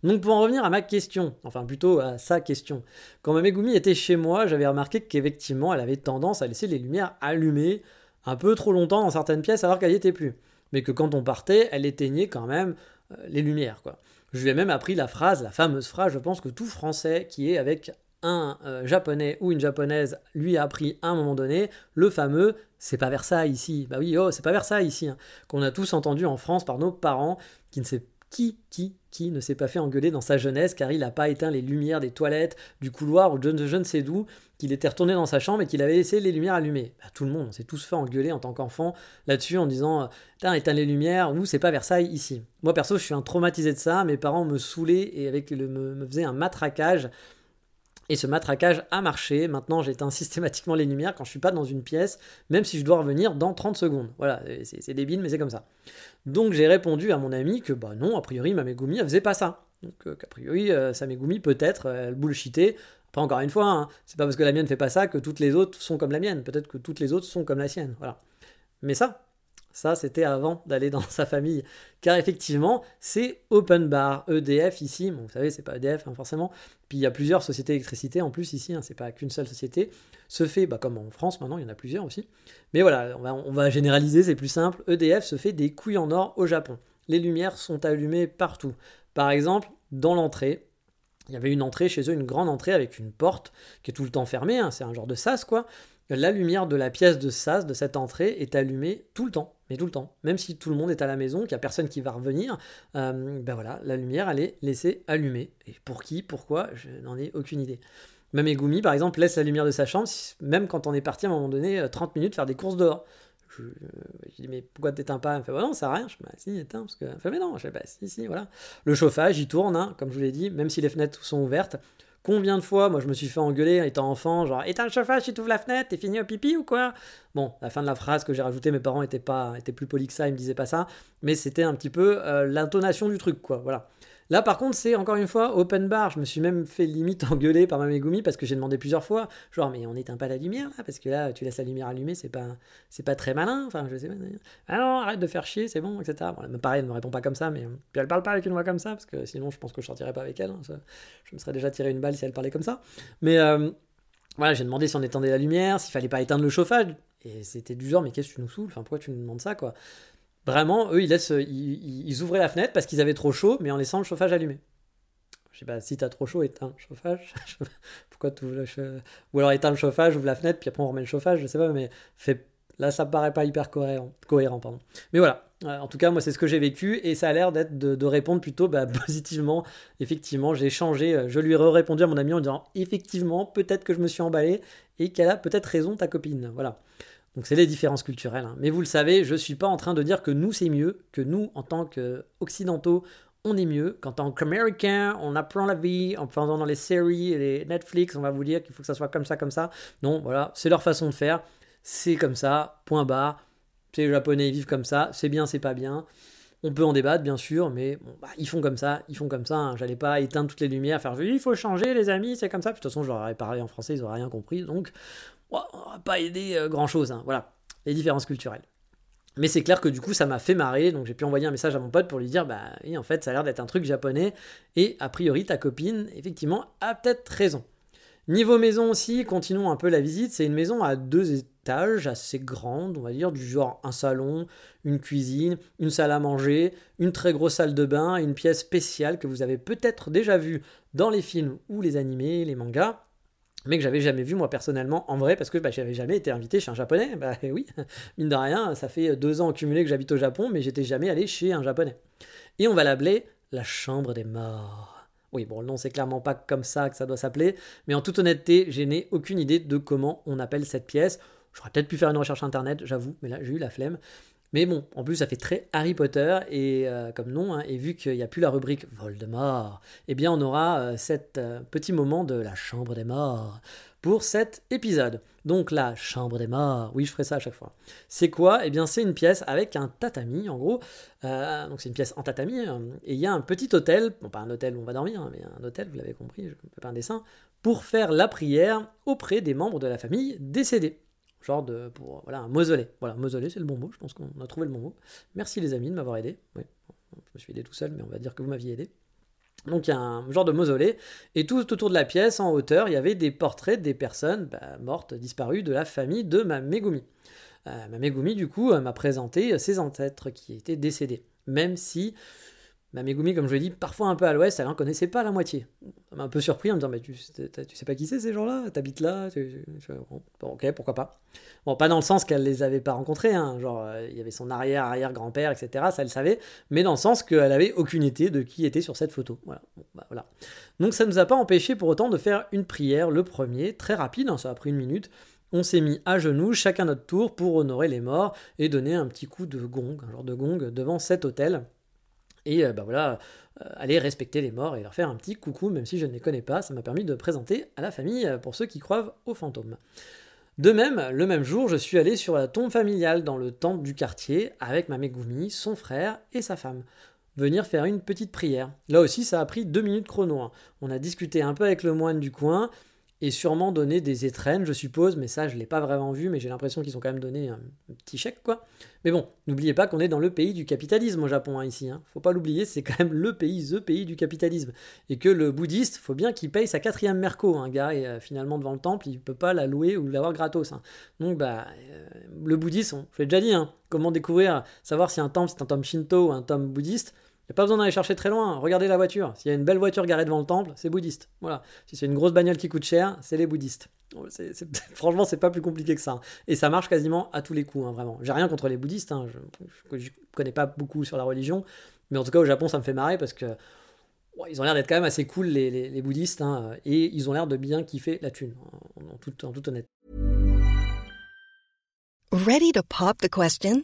Donc pour en revenir à ma question, enfin plutôt à sa question, quand ma Megumi était chez moi, j'avais remarqué qu'effectivement, elle avait tendance à laisser les lumières allumées un peu trop longtemps dans certaines pièces alors qu'elle n'y était plus. Mais que quand on partait, elle éteignait quand même euh, les lumières. Quoi. Je lui ai même appris la phrase, la fameuse phrase, je pense que tout Français qui est avec un euh, japonais ou une japonaise lui a appris à un moment donné le fameux c'est pas Versailles ici. Bah oui, oh, c'est pas Versailles ici. Hein. Qu'on a tous entendu en France par nos parents qui ne sait qui, qui, qui ne s'est pas fait engueuler dans sa jeunesse car il n'a pas éteint les lumières des toilettes, du couloir ou de je ne sais d'où, qu'il était retourné dans sa chambre et qu'il avait laissé les lumières allumées. Bah, tout le monde, on s'est tous fait engueuler en tant qu'enfant là-dessus en disant Tiens, éteins les lumières, nous c'est pas Versailles ici. Moi perso, je suis un traumatisé de ça, mes parents me saoulaient et avec le, me, me faisaient un matraquage et ce matraquage a marché. Maintenant, j'éteins systématiquement les lumières quand je suis pas dans une pièce, même si je dois revenir dans 30 secondes. Voilà, c'est débile, mais c'est comme ça. Donc j'ai répondu à mon ami que bah non, a priori, ma Megumi, elle faisait pas ça. Donc euh, qu'a priori, euh, sa Megumi, peut-être, elle bullshitait. Après, encore une fois, hein, c'est pas parce que la mienne fait pas ça que toutes les autres sont comme la mienne. Peut-être que toutes les autres sont comme la sienne. Voilà. Mais ça, ça, c'était avant d'aller dans sa famille. Car effectivement, c'est Open Bar, EDF ici. Vous savez, c'est pas EDF hein, forcément. Puis il y a plusieurs sociétés d'électricité en plus ici. Hein, c'est pas qu'une seule société. Se fait, bah, comme en France maintenant, il y en a plusieurs aussi. Mais voilà, on va, on va généraliser, c'est plus simple. EDF se fait des couilles en or au Japon. Les lumières sont allumées partout. Par exemple, dans l'entrée, il y avait une entrée chez eux, une grande entrée avec une porte qui est tout le temps fermée, hein, c'est un genre de sas quoi. La lumière de la pièce de sas, de cette entrée, est allumée tout le temps mais tout le temps. Même si tout le monde est à la maison, qu'il n'y a personne qui va revenir, euh, ben voilà, la lumière, elle est laissée allumée. Et pour qui, pourquoi, je n'en ai aucune idée. Même Egumi, par exemple, laisse la lumière de sa chambre, même quand on est parti à un moment donné 30 euh, minutes faire des courses dehors. Je, euh, dis, mais pourquoi t'éteins pas? Elle me fait, bah non, ça sert rien. Je dis, bah si, éteins. Parce que... Elle fait, mais non. Je fais, bah si, si, voilà. Le chauffage, il tourne, hein, comme je vous l'ai dit, même si les fenêtres sont ouvertes. Combien de fois, moi, je me suis fait engueuler étant enfant, genre, éteins le chauffage, tu t'ouvres la fenêtre, t'es fini au pipi ou quoi? Bon, la fin de la phrase que j'ai rajoutée, mes parents étaient, pas, étaient plus polis que ça, ils me disaient pas ça, mais c'était un petit peu euh, l'intonation du truc, quoi, voilà. Là, par contre, c'est encore une fois open bar. Je me suis même fait limite engueuler par ma Megumi parce que j'ai demandé plusieurs fois, genre, mais on n'éteint pas la lumière là, parce que là, tu laisses la lumière allumée, c'est pas, c'est pas très malin. Enfin, je sais pas. Ah non, arrête de faire chier, c'est bon, etc. Bon, pareil, elle me répond pas comme ça, mais puis elle parle pas avec une voix comme ça parce que sinon, je pense que je sortirais pas avec elle. Hein, je me serais déjà tiré une balle si elle parlait comme ça. Mais euh, voilà, j'ai demandé si on étendait la lumière, s'il fallait pas éteindre le chauffage. Et c'était du genre, mais qu'est-ce que tu nous saoules? Enfin, pourquoi tu nous demandes ça, quoi? Vraiment, eux, ils, ouvraient la fenêtre parce qu'ils avaient trop chaud, mais en laissant le chauffage allumé. Je sais pas, si t'as trop chaud, éteins le chauffage. Pourquoi tu le Ou alors éteins le chauffage, ouvre la fenêtre, puis après on remet le chauffage, je sais pas, mais là ça me paraît pas hyper cohérent. Mais voilà, euh, en tout cas, moi c'est ce que j'ai vécu et ça a l'air d'être de, répondre plutôt bah, positivement. Effectivement, j'ai changé, euh, je lui ai répondu à mon ami en disant effectivement, peut-être que je me suis emballé et qu'elle a peut-être raison, ta copine. Voilà. Donc c'est les différences culturelles. Hein. Mais vous le savez, je ne suis pas en train de dire que nous c'est mieux, que nous en tant qu'occidentaux on est mieux, qu'en tant qu'américain on apprend la vie en faisant dans les séries les Netflix, on va vous dire qu'il faut que ça soit comme ça, comme ça. Non, voilà, c'est leur façon de faire, c'est comme ça, point barre. C'est les Japonais, ils vivent comme ça, c'est bien, c'est pas bien. On peut en débattre, bien sûr, mais bah, ils font comme ça, ils font comme ça. Hein. J'allais pas éteindre toutes les lumières, faire il faut changer, les amis, c'est comme ça. de toute façon, je parlé en français, ils auraient rien compris. Donc, on va pas aider euh, grand chose. Hein. Voilà, les différences culturelles. Mais c'est clair que du coup, ça m'a fait marrer, donc j'ai pu envoyer un message à mon pote pour lui dire Bah oui, en fait, ça a l'air d'être un truc japonais, et a priori, ta copine, effectivement, a peut-être raison. Niveau maison aussi, continuons un peu la visite. C'est une maison à deux étages, assez grande, on va dire, du genre un salon, une cuisine, une salle à manger, une très grosse salle de bain, une pièce spéciale que vous avez peut-être déjà vue dans les films ou les animés, les mangas mais que j'avais jamais vu moi personnellement en vrai parce que bah, j'avais jamais été invité chez un japonais. Bah oui, mine de rien, ça fait deux ans cumulés que j'habite au Japon, mais j'étais jamais allé chez un japonais. Et on va l'appeler la chambre des morts. Oui, bon, le nom c'est clairement pas comme ça que ça doit s'appeler, mais en toute honnêteté, je n'ai aucune idée de comment on appelle cette pièce. J'aurais peut-être pu faire une recherche internet, j'avoue, mais là j'ai eu la flemme. Mais bon, en plus, ça fait très Harry Potter, et euh, comme nom, hein, et vu qu'il n'y a plus la rubrique Voldemort, eh bien, on aura euh, cet euh, petit moment de la Chambre des Morts pour cet épisode. Donc, la Chambre des Morts, oui, je ferai ça à chaque fois. C'est quoi? Eh bien, c'est une pièce avec un tatami, en gros. donc, c'est une pièce en tatami, et il y a un petit hôtel, bon, pas un hôtel où on va dormir, hein, mais un hôtel, vous l'avez compris, je ne fais pas un dessin, pour faire la prière auprès des membres de la famille décédés genre de voilà un mausolée. Voilà, mausolée, c'est le bon mot. Je pense qu'on a trouvé le bon mot. Merci les amis de m'avoir aidé. Oui, je me suis aidé tout seul, mais on va dire que vous m'aviez aidé. Donc il y a un genre de mausolée, et tout autour de la pièce, en hauteur, il y avait des portraits des personnes bah, mortes, disparues de la famille de ma Megumi. Euh, du coup, m'a présenté ses ancêtres qui étaient décédés. Même si Ma Megumi, comme je l'ai dit, parfois un peu à l'ouest, elle n'en connaissait pas la moitié. Un peu surpris en me disant, mais tu, tu sais pas qui c'est ces gens-là? T'habites là? Bon, Ok, pourquoi pas. Bon, pas dans le sens qu'elle les avait pas rencontrés, hein. genre euh, il y avait son arrière-arrière-grand-père, etc., ça elle savait, mais dans le sens qu'elle avait aucune idée de qui était sur cette photo. Voilà. Bah. Donc ça ne nous a pas empêché pour autant de faire une prière, le premier, très rapide, hein, ça a pris une minute. On s'est mis à genoux, chacun notre tour, pour honorer les morts et donner un petit coup de gong, un genre de gong, devant cet hôtel et euh, bah voilà, euh, aller respecter les morts et leur faire un petit coucou, même si je ne les connais pas. Ça m'a permis de présenter à la famille euh, pour ceux qui croient aux fantômes. De même, le même jour, je suis allé sur la tombe familiale dans le temple du quartier avec ma Megumi, son frère et sa femme. Venir faire une petite prière. Là aussi, ça a pris deux minutes chrono. Hein. On a discuté un peu avec le moine du coin, et sûrement donné des étrennes, je suppose, mais ça, je l'ai pas vraiment vu, mais j'ai l'impression qu'ils ont quand même donné un, petit chèque, quoi. Mais bon, n'oubliez pas qu'on est dans le pays du capitalisme au Japon, hein, ici. Hein. Faut pas l'oublier, c'est quand même le pays, the pays du capitalisme. Et que le bouddhiste, faut bien qu'il paye sa quatrième merco. Un gars est euh, finalement devant le temple, il peut pas la louer ou l'avoir gratos. Hein. Donc, bah, euh, le bouddhisme, je l'ai déjà dit, hein, comment découvrir, savoir si un temple c'est un temple shinto ou un temple bouddhiste, n'y a pas besoin d'aller chercher très loin. Regardez la voiture. S'il y a une belle voiture garée devant le temple, c'est bouddhiste. Voilà. Si c'est une grosse bagnole qui coûte cher, c'est les bouddhistes. franchement, c'est pas plus compliqué que ça. Et ça marche quasiment à tous les coups, hein, vraiment. J'ai rien contre les bouddhistes. Hein. Je, ne connais pas beaucoup sur la religion. Mais en tout cas, au Japon, ça me fait marrer parce que ils ont l'air d'être quand même assez cool, les, bouddhistes. Hein, et ils ont l'air de bien kiffer la thune, en, toute, en toute honnêteté. Ready to pop the question?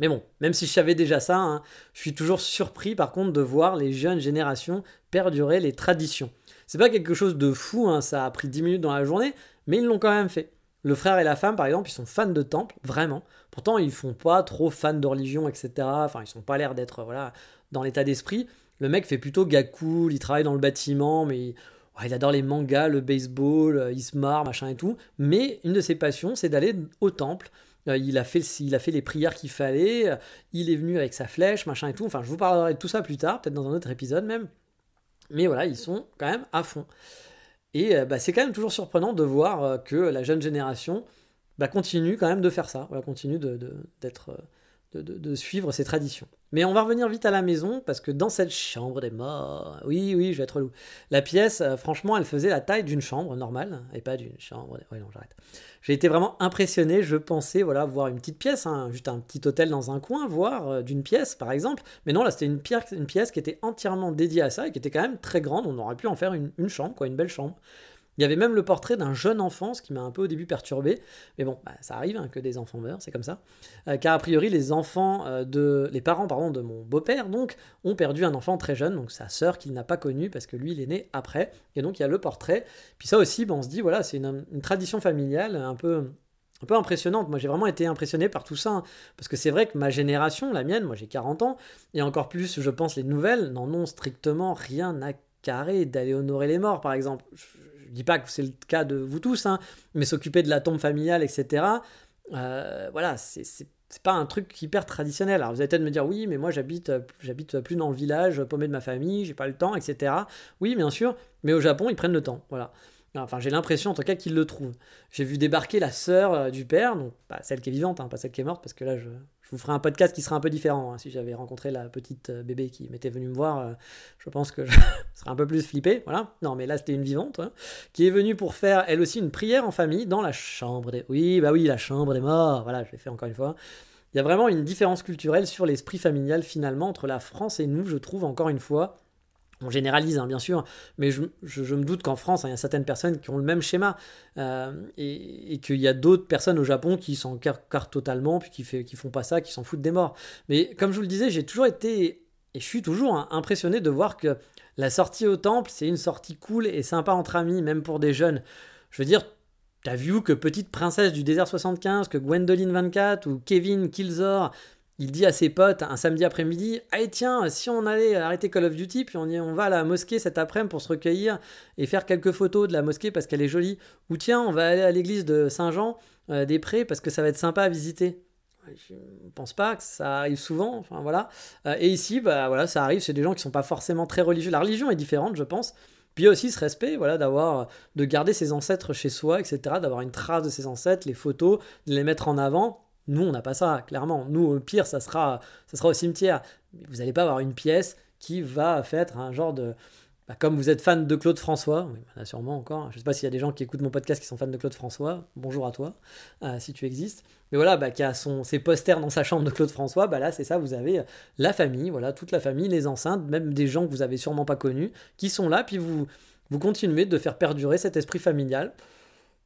Mais bon, même si je savais déjà ça, hein, je suis toujours surpris par contre de voir les jeunes générations perdurer les traditions. C'est pas quelque chose de fou, hein, ça a pris 10 minutes dans la journée, mais ils l'ont quand même fait. Le frère et la femme, par exemple, ils sont fans de temple, vraiment. Pourtant, ils font pas trop fans de religion, etc. Enfin, ils sont pas l'air d'être voilà dans l'état d'esprit. Le mec fait plutôt gars cool, il travaille dans le bâtiment, mais il, adore les mangas, le baseball, euh, il se marre, machin et tout. Mais une de ses passions, c'est d'aller au temple. Euh, Il a, fait, il a fait les prières qu'il fallait, euh, il est venu avec sa flèche, machin et tout. Enfin, je vous parlerai de tout ça plus tard, peut-être dans un autre épisode même. Mais voilà, ils sont quand même à fond. Et euh, bah, c'est quand même toujours surprenant de voir que la jeune génération bah, continue quand même de faire ça, continue de, de- d'être, euh, de, de- suivre ces traditions. Mais on va revenir vite à la maison parce que dans cette chambre des morts, oui, oui, je vais être relou. La pièce, euh, franchement, elle faisait la taille d'une chambre normale et pas d'une chambre. Oui, non, j'arrête. J'ai été vraiment impressionné. Je pensais, voilà, voir une petite pièce, hein, juste un petit hôtel dans un coin, voir euh, d'une pièce, par exemple. Mais non, là, c'était une, une pièce qui était entièrement dédiée à ça et qui était quand même très grande. On aurait pu en faire une, une chambre, quoi, une belle chambre. Il y avait même le portrait d'un jeune enfant, ce qui m'a un peu au début perturbé. Mais bon, bah, ça arrive hein, que des enfants meurent, c'est comme ça. Euh, car a priori, les enfants euh, de, les parents de mon beau-père donc ont perdu un enfant très jeune, donc sa sœur qu'il n'a pas connue parce que lui il est né après. Et donc il y a le portrait. Puis ça aussi, bah, on se dit voilà, c'est une, tradition familiale un peu un peu impressionnante. Moi, j'ai vraiment été impressionné par tout ça. hein. parce que c'est vrai que ma génération, la mienne, moi j'ai 40 ans, et encore plus, je pense, les nouvelles, n'en ont strictement rien à carrer d'aller honorer les morts, par exemple. Je, dis pas que c'est le cas de vous tous, hein, mais s'occuper de la tombe familiale, etc. euh, voilà, c'est c'est- pas un truc hyper traditionnel. Alors vous allez peut-être me dire oui, mais moi j'habite j'habite plus dans le village, paumé de ma famille, j'ai pas le temps, etc. Oui, bien sûr, mais au Japon ils prennent le temps. Voilà. Enfin, j'ai l'impression en tout cas qu'ils le trouvent. J'ai vu débarquer la sœur euh, du père, donc pas celle qui est vivante, hein, pas celle qui est morte, parce que là je, je vous ferai un podcast qui sera un peu différent. hein. Si j'avais rencontré la petite euh, bébé qui m'était venue me voir, euh, je pense que je serais un peu plus flippé. Voilà. Non, mais là c'était une vivante hein, qui est venue pour faire elle aussi une prière en famille dans la chambre des. Oui, bah oui, la chambre des morts. Voilà, je l'ai fait encore une fois. Il y a vraiment une différence culturelle sur l'esprit familial finalement entre la France et nous, je trouve encore une fois. On généralise, hein, bien sûr, mais je, me doute qu'en France, hein, il y a certaines personnes qui ont le même schéma euh, et, et qu'il y a d'autres personnes au Japon qui s'en cartent totalement, puis qui, fait, qui font pas ça, qui s'en foutent des morts. Mais comme je vous le disais, j'ai toujours été, et je suis toujours hein, impressionné de voir que la sortie au temple, c'est une sortie cool et sympa entre amis, même pour des jeunes. Je veux dire, t'as vu que Petite Princesse du désert 75, que Gwendoline 24 ou Kevin Kilzor, il dit à ses potes un samedi après-midi Allez, tiens, si on allait arrêter Call of Duty, puis on, y- on va à la mosquée cet après-midi pour se recueillir et faire quelques photos de la mosquée parce qu'elle est jolie. Ou tiens, on va aller à l'église de Saint-Jean euh, des Prés parce que ça va être sympa à visiter. Je ne pense pas que ça arrive souvent, enfin voilà. Euh, et ici, bah voilà, ça arrive, c'est des gens qui sont pas forcément très religieux. La religion est différente, je pense. Puis il y a aussi ce respect, voilà, d'avoir, de garder ses ancêtres chez soi, etc., d'avoir une trace de ses ancêtres, les photos, de les mettre en avant. Nous, on n'a pas ça, clairement. Nous, au pire, ça sera, ça sera au cimetière. Vous n'allez pas avoir une pièce qui va faire un genre de. bah, comme vous êtes fan de Claude François, oui, bah, sûrement encore. Je ne sais pas s'il y a des gens qui écoutent mon podcast qui sont fans de Claude François. Bonjour à toi, euh, si tu existes. Mais voilà, bah, qui a ses posters dans sa chambre de Claude François, bah là, c'est ça, vous avez la famille, voilà, toute la famille, les enceintes, même des gens que vous avez sûrement pas connus, qui sont là, puis vous, vous continuez de faire perdurer cet esprit familial.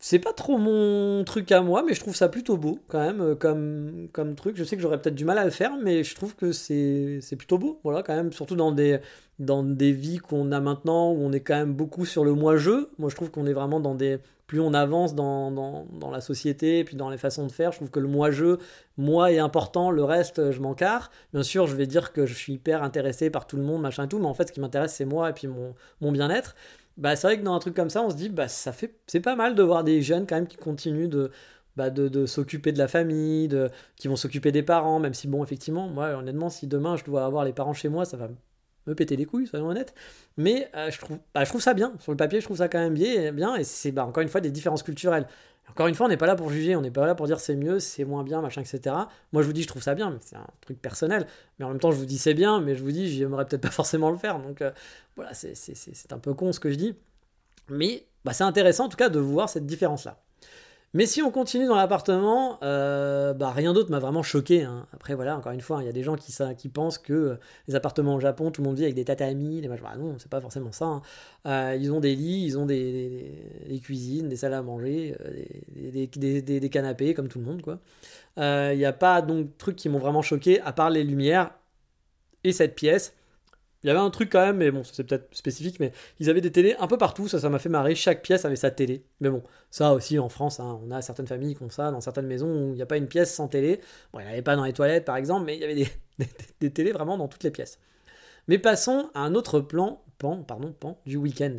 C'est pas trop mon truc à moi, mais je trouve ça plutôt beau quand même euh, comme, comme truc. Je sais que j'aurais peut-être du mal à le faire, mais je trouve que c'est plutôt beau, voilà, quand même, surtout dans des, dans des vies qu'on a maintenant où on est quand même beaucoup sur le moi-je. Moi, je trouve qu'on est vraiment dans des. Plus on avance dans, dans, dans la société et puis dans les façons de faire, je trouve que le moi-je, moi est important, le reste, je m'en carre. Bien sûr, je vais dire que je suis hyper intéressé par tout le monde, machin et tout, mais en fait, ce qui m'intéresse, c'est moi et puis mon, mon bien-être. Bah, c'est vrai que dans un truc comme ça, on se dit, bah, ça fait, c'est pas mal de voir des jeunes quand même qui continuent de, bah, de, s'occuper de la famille, de, qui vont s'occuper des parents, même si, bon, effectivement, moi, honnêtement, si demain je dois avoir les parents chez moi, ça va me péter les couilles, soyons honnêtes. Mais euh, je, trouve, bah, je trouve ça bien. Sur le papier, je trouve ça quand même bien. bien et c'est bah, encore une fois des différences culturelles. Encore une fois, on n'est pas là pour juger, on n'est pas là pour dire c'est mieux, c'est moins bien, machin, etc. Moi, je vous dis, je trouve ça bien, mais c'est un truc personnel. Mais en même temps, je vous dis c'est bien, mais je vous dis, j'aimerais peut-être pas forcément le faire. Donc euh, voilà, c'est un peu con ce que je dis. Mais bah, c'est intéressant en tout cas de voir cette différence-là. Mais si on continue dans l'appartement, euh, bah, rien d'autre m'a vraiment choqué. Hein. Après, voilà, encore une fois, il y a des gens qui, pensent que euh, les appartements au Japon, tout le monde vit avec des tatamis, des machins. Ah non, c'est pas forcément ça. Hein. Euh, ils ont des lits, ils ont des, cuisines, des salles à manger, des, canapés, comme tout le monde, quoi. Il n'y a pas donc trucs qui m'ont vraiment choqué, à part les lumières et cette pièce il y avait un truc quand même, mais bon, c'est peut-être spécifique, mais ils avaient des télés un peu partout, ça, ça m'a fait marrer. Chaque pièce avait sa télé. Mais bon, ça aussi en France, hein, on a certaines familles qui ont ça, dans certaines maisons où il n'y a pas une pièce sans télé. Bon, il n'y avait pas dans les toilettes par exemple, mais il y avait des, des, télés vraiment dans toutes les pièces. Mais passons à un autre plan, pan, pardon, pan du week-end.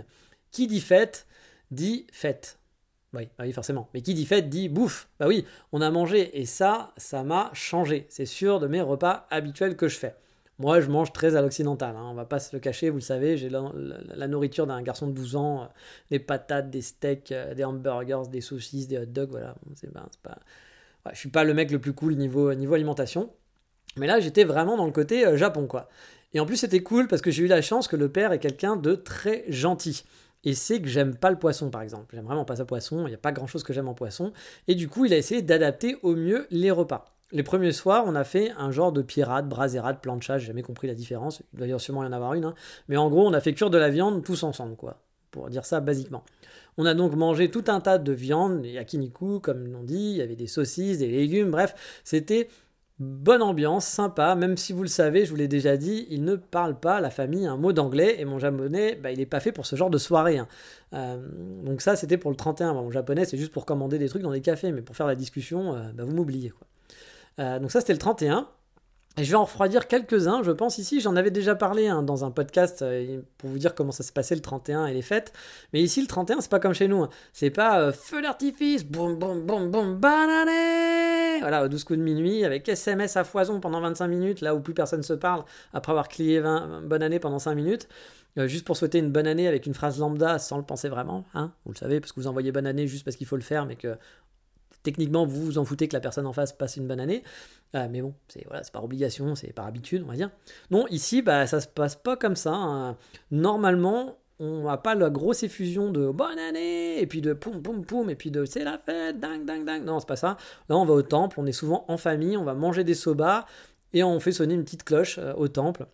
Qui dit fête, dit fête. Oui, bah oui, forcément. Mais qui dit fête dit bouffe. Bah oui, on a mangé et ça, ça m'a changé. C'est sûr de mes repas habituels que je fais. Moi, je mange très à l'occidental, hein, on va pas se le cacher, vous le savez, j'ai la, nourriture d'un garçon de 12 ans, euh, des patates, des steaks, euh, des hamburgers, des saucisses, des hot dogs, voilà. C'est, ben, pas... je suis pas le mec le plus cool niveau, niveau alimentation. Mais là, j'étais vraiment dans le côté euh, Japon, quoi. Et en plus, c'était cool parce que j'ai eu la chance que le père est quelqu'un de très gentil. Et c'est que j'aime pas le poisson, par exemple. J'aime vraiment pas ça poisson, il n'y a pas grand chose que j'aime en poisson. Et du coup, il a essayé d'adapter au mieux les repas les premiers soirs, on a fait un genre de pirate, brasérade, plancha, j'ai jamais compris la différence. Il doit sûrement y en avoir une. Hein. Mais en gros, on a fait cuire de la viande tous ensemble, quoi. Pour dire ça basiquement. On a donc mangé tout un tas de viande, yakiniku, comme l'on dit, il y avait des saucisses, des légumes, bref, c'était bonne ambiance, sympa, même si vous le savez, je vous l'ai déjà dit, il ne parle pas, la famille, un mot d'anglais, et mon japonais, bah, il n'est pas fait pour ce genre de soirée. Hein. Euh, donc ça, c'était pour le 31. Mon japonais, c'est juste pour commander des trucs dans des cafés, mais pour faire la discussion, euh, bah, vous m'oubliez. quoi. Euh, donc ça, c'était le 31. Et je vais en refroidir quelques-uns, je pense ici, j'en avais déjà parlé hein, dans un podcast euh, pour vous dire comment ça se passait le 31 et les fêtes. Mais ici, le 31, c'est pas comme chez nous. Hein. C'est pas euh, feu d'artifice, boum boum boum boum, bonne année Voilà, au 12 coups de minuit, avec SMS à foison pendant 25 minutes, là où plus personne se parle, après avoir crié 20, bonne année pendant 5 minutes. juste pour souhaiter une bonne année avec une phrase lambda sans le penser vraiment, hein, vous le savez, parce que vous envoyez bonne année juste parce qu'il faut le faire, mais que techniquement, vous vous en foutez que la personne en face passe une bonne année. Euh, mais bon, c'est voilà, par obligation, c'est par habitude, on va dire. Non, ici, bah, ça se passe pas comme ça. Hein. Normalement, on n'a pas la grosse effusion de bonne année, et puis de poum poum poum, et puis de c'est la fête, ding ding ding. Non, c'est pas ça. Là, on va au temple, on est souvent en famille, on va manger des soba, et on fait sonner une petite cloche euh, au temple.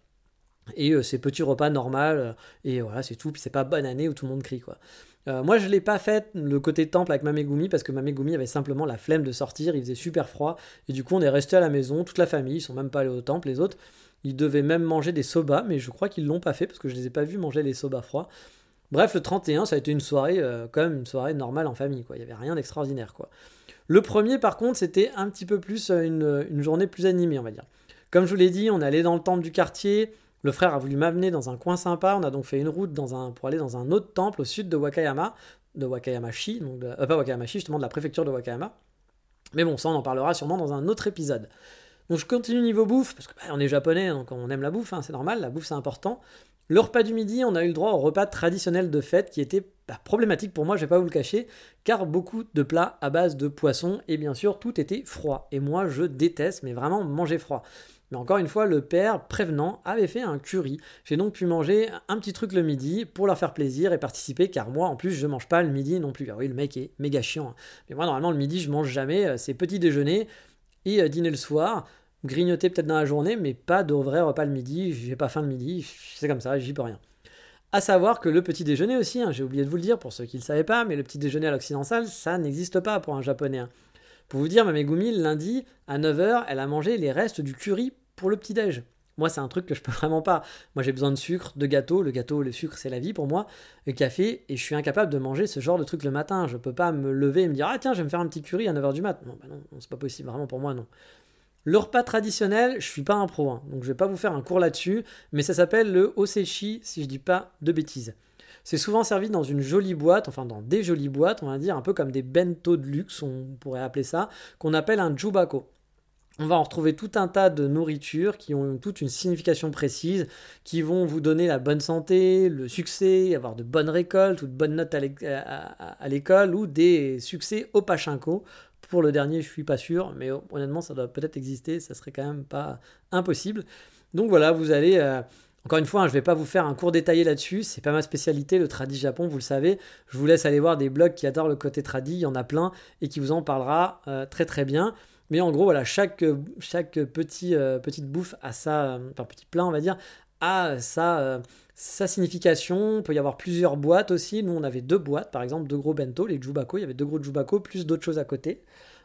Et euh, c'est petit repas normal, et voilà, c'est tout. Puis c'est pas bonne année où tout le monde crie, quoi. Euh, moi, je ne l'ai pas fait le côté temple avec Mamegumi parce que Mamegumi avait simplement la flemme de sortir, il faisait super froid. Et du coup, on est resté à la maison, toute la famille, ils sont même pas allés au temple, les autres. Ils devaient même manger des soba, mais je crois qu'ils l'ont pas fait parce que je les ai pas vus manger les soba froids. Bref, le 31, ça a été une soirée, euh, quand même une soirée normale en famille, quoi. Il y avait rien d'extraordinaire, quoi. Le premier, par contre, c'était un petit peu plus euh, une, une journée plus animée, on va dire. Comme je vous l'ai dit, on allait dans le temple du quartier, le frère a voulu m'amener dans un coin sympa. On a donc fait une route pour aller dans un autre temple au sud de Wakayama, de Wakayamashi, donc euh, pas Wakayamashi, justement de la préfecture de Wakayama. Mais bon, ça on en parlera sûrement dans un autre épisode. Donc je continue niveau bouffe, parce qu'on bah, est japonais, donc on aime la bouffe, hein, c'est normal, la bouffe c'est important. Le repas du midi, on a eu le droit au repas traditionnel de fête qui était bah, problématique pour moi, je vais pas vous le cacher, car beaucoup de plats à base de poisson et bien sûr tout était froid. Et moi je déteste, mais vraiment manger froid. Mais encore une fois, le père prévenant avait fait un curry. J'ai donc pu manger un petit truc le midi pour leur faire plaisir et participer, car moi, en plus, je mange pas le midi non plus. Ah oui, le mec est méga chiant. Hein. Mais moi, normalement, le midi, je mange jamais. Euh, c'est petit déjeuner et euh, dîner le soir. Grignoter peut-être dans la journée, mais pas de vrai repas le midi. J'ai pas faim le midi. C'est comme ça, j'y peux rien. À savoir que le petit déjeuner aussi, hein, j'ai oublié de vous le dire pour ceux qui ne le savaient pas, mais le petit déjeuner à l'occidental, ça n'existe pas pour un japonais. Hein. Pour vous dire, ma Megumi, lundi, à 9h, elle a mangé les restes du curry pour le petit-déj. Moi, c'est un truc que je peux vraiment pas. Moi, j'ai besoin de sucre, de gâteau. Le gâteau, le sucre, c'est la vie pour moi. Le café, et je suis incapable de manger ce genre de truc le matin. Je peux pas me lever et me dire Ah, tiens, je vais me faire un petit curry à 9h du mat. Non, bah non, c'est pas possible. Vraiment, pour moi, non. Le repas traditionnel, je suis pas un pro, hein. donc je vais pas vous faire un cours là-dessus, mais ça s'appelle le osechi, si je dis pas de bêtises. C'est souvent servi dans une jolie boîte, enfin dans des jolies boîtes, on va dire, un peu comme des bento de luxe, on pourrait appeler ça, qu'on appelle un jubako on va en retrouver tout un tas de nourritures qui ont toute une signification précise, qui vont vous donner la bonne santé, le succès, avoir de bonnes récoltes ou de bonnes notes à l'école ou des succès au pachinko. Pour le dernier, je suis pas sûr, mais honnêtement, ça doit peut-être exister, ça serait quand même pas impossible. Donc voilà, vous allez. Euh, encore une fois, hein, je ne vais pas vous faire un cours détaillé là-dessus, c'est pas ma spécialité, le tradi Japon, vous le savez. Je vous laisse aller voir des blogs qui adorent le côté tradi, il y en a plein, et qui vous en parlera euh, très très bien. Mais en gros, voilà, chaque, chaque petit, euh, petite bouffe a sa, euh, enfin petit on va dire, a sa, euh, sa signification. Il peut y avoir plusieurs boîtes aussi. Nous, on avait deux boîtes, par exemple, deux gros bento, les jubako. Il y avait deux gros jubako, plus d'autres choses à côté.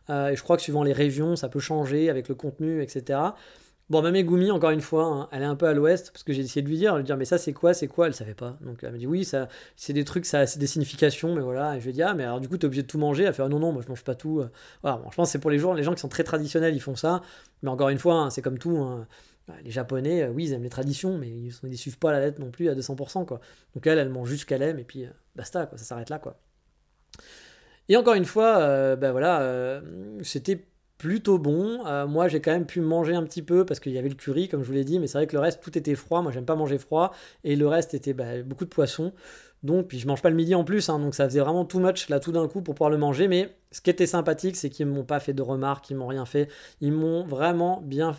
et je crois que suivant les régions, ça peut changer avec le contenu, etc. Bon, ma Megumi, encore une fois, hein, elle est un peu à l'ouest, parce que j'ai essayé de lui dire, lui dire, mais ça c'est quoi, c'est quoi? Elle savait pas. Donc elle me dit, oui, ça, c'est des trucs, ça, c'est des significations, mais voilà. Et je lui ai dit, ah, mais alors du coup, t'es obligé de tout manger? Elle fait, non, non, moi je mange pas tout. Voilà, je pense que c'est pour les gens, les gens qui sont très traditionnels, ils font ça. Mais encore une fois, hein, c'est comme tout. Hein. Les Japonais, euh, oui, ils aiment les traditions, mais ils ne suivent pas la lettre non plus à 200%. Quoi. Donc elle, elle mange juste ce qu'elle aime, et puis euh, basta, quoi, ça s'arrête là. quoi. Et encore une fois, euh, ben voilà, c'était plutôt bon. Euh, moi, j'ai quand même pu manger un petit peu parce qu'il y avait le curry, comme je vous l'ai dit, mais c'est vrai que le reste, tout était froid. Moi, j'aime pas manger froid. Et le reste était bah, beaucoup de poisson. Donc, puis je mange pas le midi en plus, hein, donc ça faisait vraiment too much là tout d'un coup pour pouvoir le manger. Mais ce qui était sympathique, c'est qu'ils m'ont pas fait de remarques, ils m'ont rien fait. Ils m'ont vraiment bien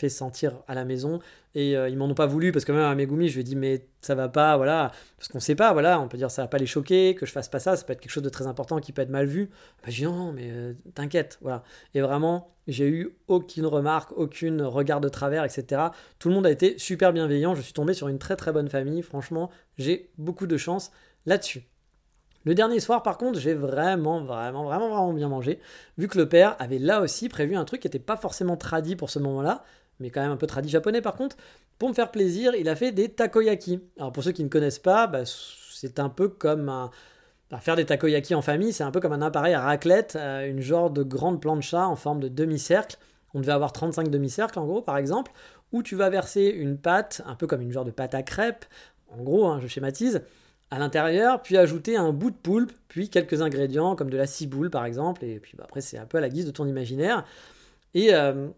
fait sentir à la maison. Et euh, ils m'en ont pas voulu parce que même à Megumi, je lui ai dit, mais ça va pas, voilà. Parce qu'on sait pas, voilà. On peut dire, ça va pas les choquer, que je fasse pas ça, ça peut être quelque chose de très important qui peut être mal vu. Bah, je dis, non, mais euh, t'inquiète, voilà. Et vraiment, j'ai eu aucune remarque, aucune regard de travers, etc. Tout le monde a été super bienveillant. Je suis tombé sur une très très bonne famille. Franchement, j'ai beaucoup de chance là-dessus. Le dernier soir, par contre, j'ai vraiment, vraiment, vraiment, vraiment bien mangé, vu que le père avait là aussi prévu un truc qui n'était pas forcément tradit pour ce moment-là, mais quand même un peu tradit japonais par contre. Pour me faire plaisir, il a fait des takoyaki. Alors pour ceux qui ne connaissent pas, bah, c'est un peu comme un... Bah, faire des takoyaki en famille, c'est un peu comme un appareil à raclette, euh, une genre de grande plancha en forme de demi-cercle. On devait avoir 35 demi-cercles en gros par exemple, où tu vas verser une pâte, un peu comme une genre de pâte à crêpes, en gros, hein, je schématise, à l'intérieur, puis ajouter un bout de poulpe, puis quelques ingrédients comme de la ciboule par exemple, et puis bah, après c'est un peu à la guise de ton imaginaire. Et euh,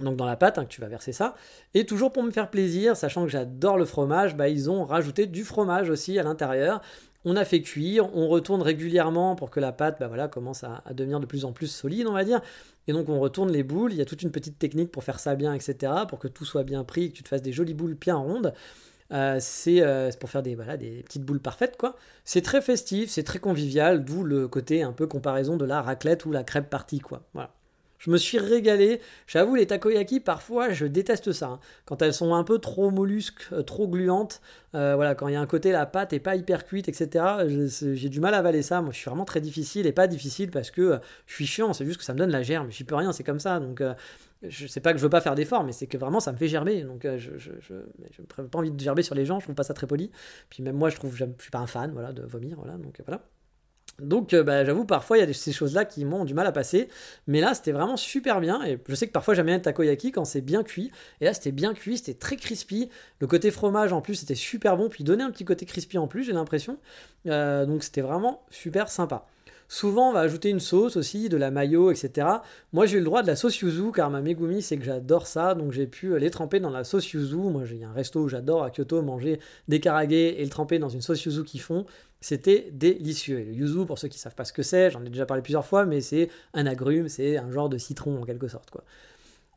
donc dans la pâte, hein, que tu vas verser ça. Et toujours pour me faire plaisir, sachant que j'adore le fromage, bah, ils ont rajouté du fromage aussi à l'intérieur. On a fait cuire, on retourne régulièrement pour que la pâte bah, voilà, commence à, devenir de plus en plus solide, on va dire. Et donc on retourne les boules, il y a toute une petite technique pour faire ça bien, etc. Pour que tout soit bien pris, que tu te fasses des jolies boules bien rondes. Euh, euh, c'est pour faire des, voilà, des petites boules parfaites, quoi. C'est très festif, c'est très convivial, d'où le côté un peu comparaison de la raclette ou la crêpe partie, quoi. Voilà. Je me suis régalé. J'avoue, les takoyaki, parfois, je déteste ça. Hein. Quand elles sont un peu trop mollusques, euh, trop gluantes, euh, voilà, quand il y a un côté, la pâte est pas hyper cuite, etc., j'ai du mal à avaler ça. Moi, je suis vraiment très difficile et pas difficile parce que euh, je suis chiant. C'est juste que ça me donne la germe. J'y peux rien, c'est comme ça. Donc, je sais pas que je veux pas faire d'efforts, mais c'est que vraiment, ça me fait gerber. Donc, je, je, je, pas envie de gerber sur les gens. Je trouve pas ça très poli. Puis même moi, je trouve, je suis pas un fan, voilà, de vomir, voilà. Donc, voilà. Donc euh, bah, j'avoue, parfois il y a ces choses-là qui m'ont du mal à passer. Mais là, c'était vraiment super bien. Et je sais que parfois j'aime bien le takoyaki quand c'est bien cuit. Et là, c'était bien cuit, c'était très crispy. Le côté fromage en plus, c'était super bon. Puis il donnait un petit côté crispy en plus, j'ai l'impression. Euh, donc c'était vraiment super sympa. Souvent, on va ajouter une sauce aussi, de la mayo, etc. Moi, j'ai eu le droit de la sauce yuzu, car ma megumi, c'est que j'adore ça. Donc, j'ai pu les tremper dans la sauce yuzu. Moi, j'ai un resto où j'adore à Kyoto manger des karaage et le tremper dans une sauce yuzu qui font. C'était délicieux. Et le yuzu, pour ceux qui ne savent pas ce que c'est, j'en ai déjà parlé plusieurs fois, mais c'est un agrume, c'est un genre de citron en quelque sorte. Quoi.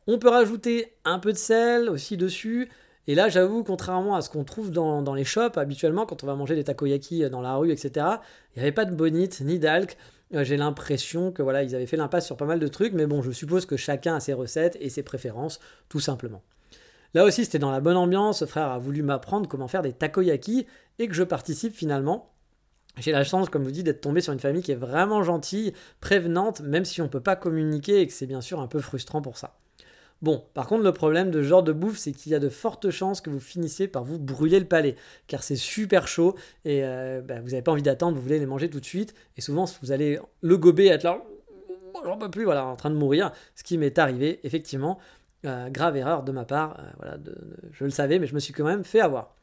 On peut rajouter un peu de sel aussi dessus. Et là, j'avoue, contrairement à ce qu'on trouve dans, les shops, habituellement, quand on va manger des takoyaki dans la rue, etc., il n'y avait pas de bonite ni d'alc. Euh, j'ai l'impression que voilà, ils avaient fait l'impasse sur pas mal de trucs, mais bon, je suppose que chacun a ses recettes et ses préférences, tout simplement. Là aussi, c'était dans la bonne ambiance. Frère a voulu m'apprendre comment faire des takoyaki et que je participe finalement. J'ai la chance, comme vous dis, d'être tombé sur une famille qui est vraiment gentille, prévenante, même si on ne peut pas communiquer et que c'est bien sûr un peu frustrant pour ça. Bon, par contre, le problème de ce genre de bouffe, c'est qu'il y a de fortes chances que vous finissiez par vous brûler le palais, car c'est super chaud et euh, bah, vous n'avez pas envie d'attendre, vous voulez les manger tout de suite, et souvent vous allez le gober, être là, j'en peux plus, voilà, en train de mourir, ce qui m'est arrivé, effectivement, euh, grave erreur de ma part, euh, voilà, je le savais, mais je me suis quand même fait avoir.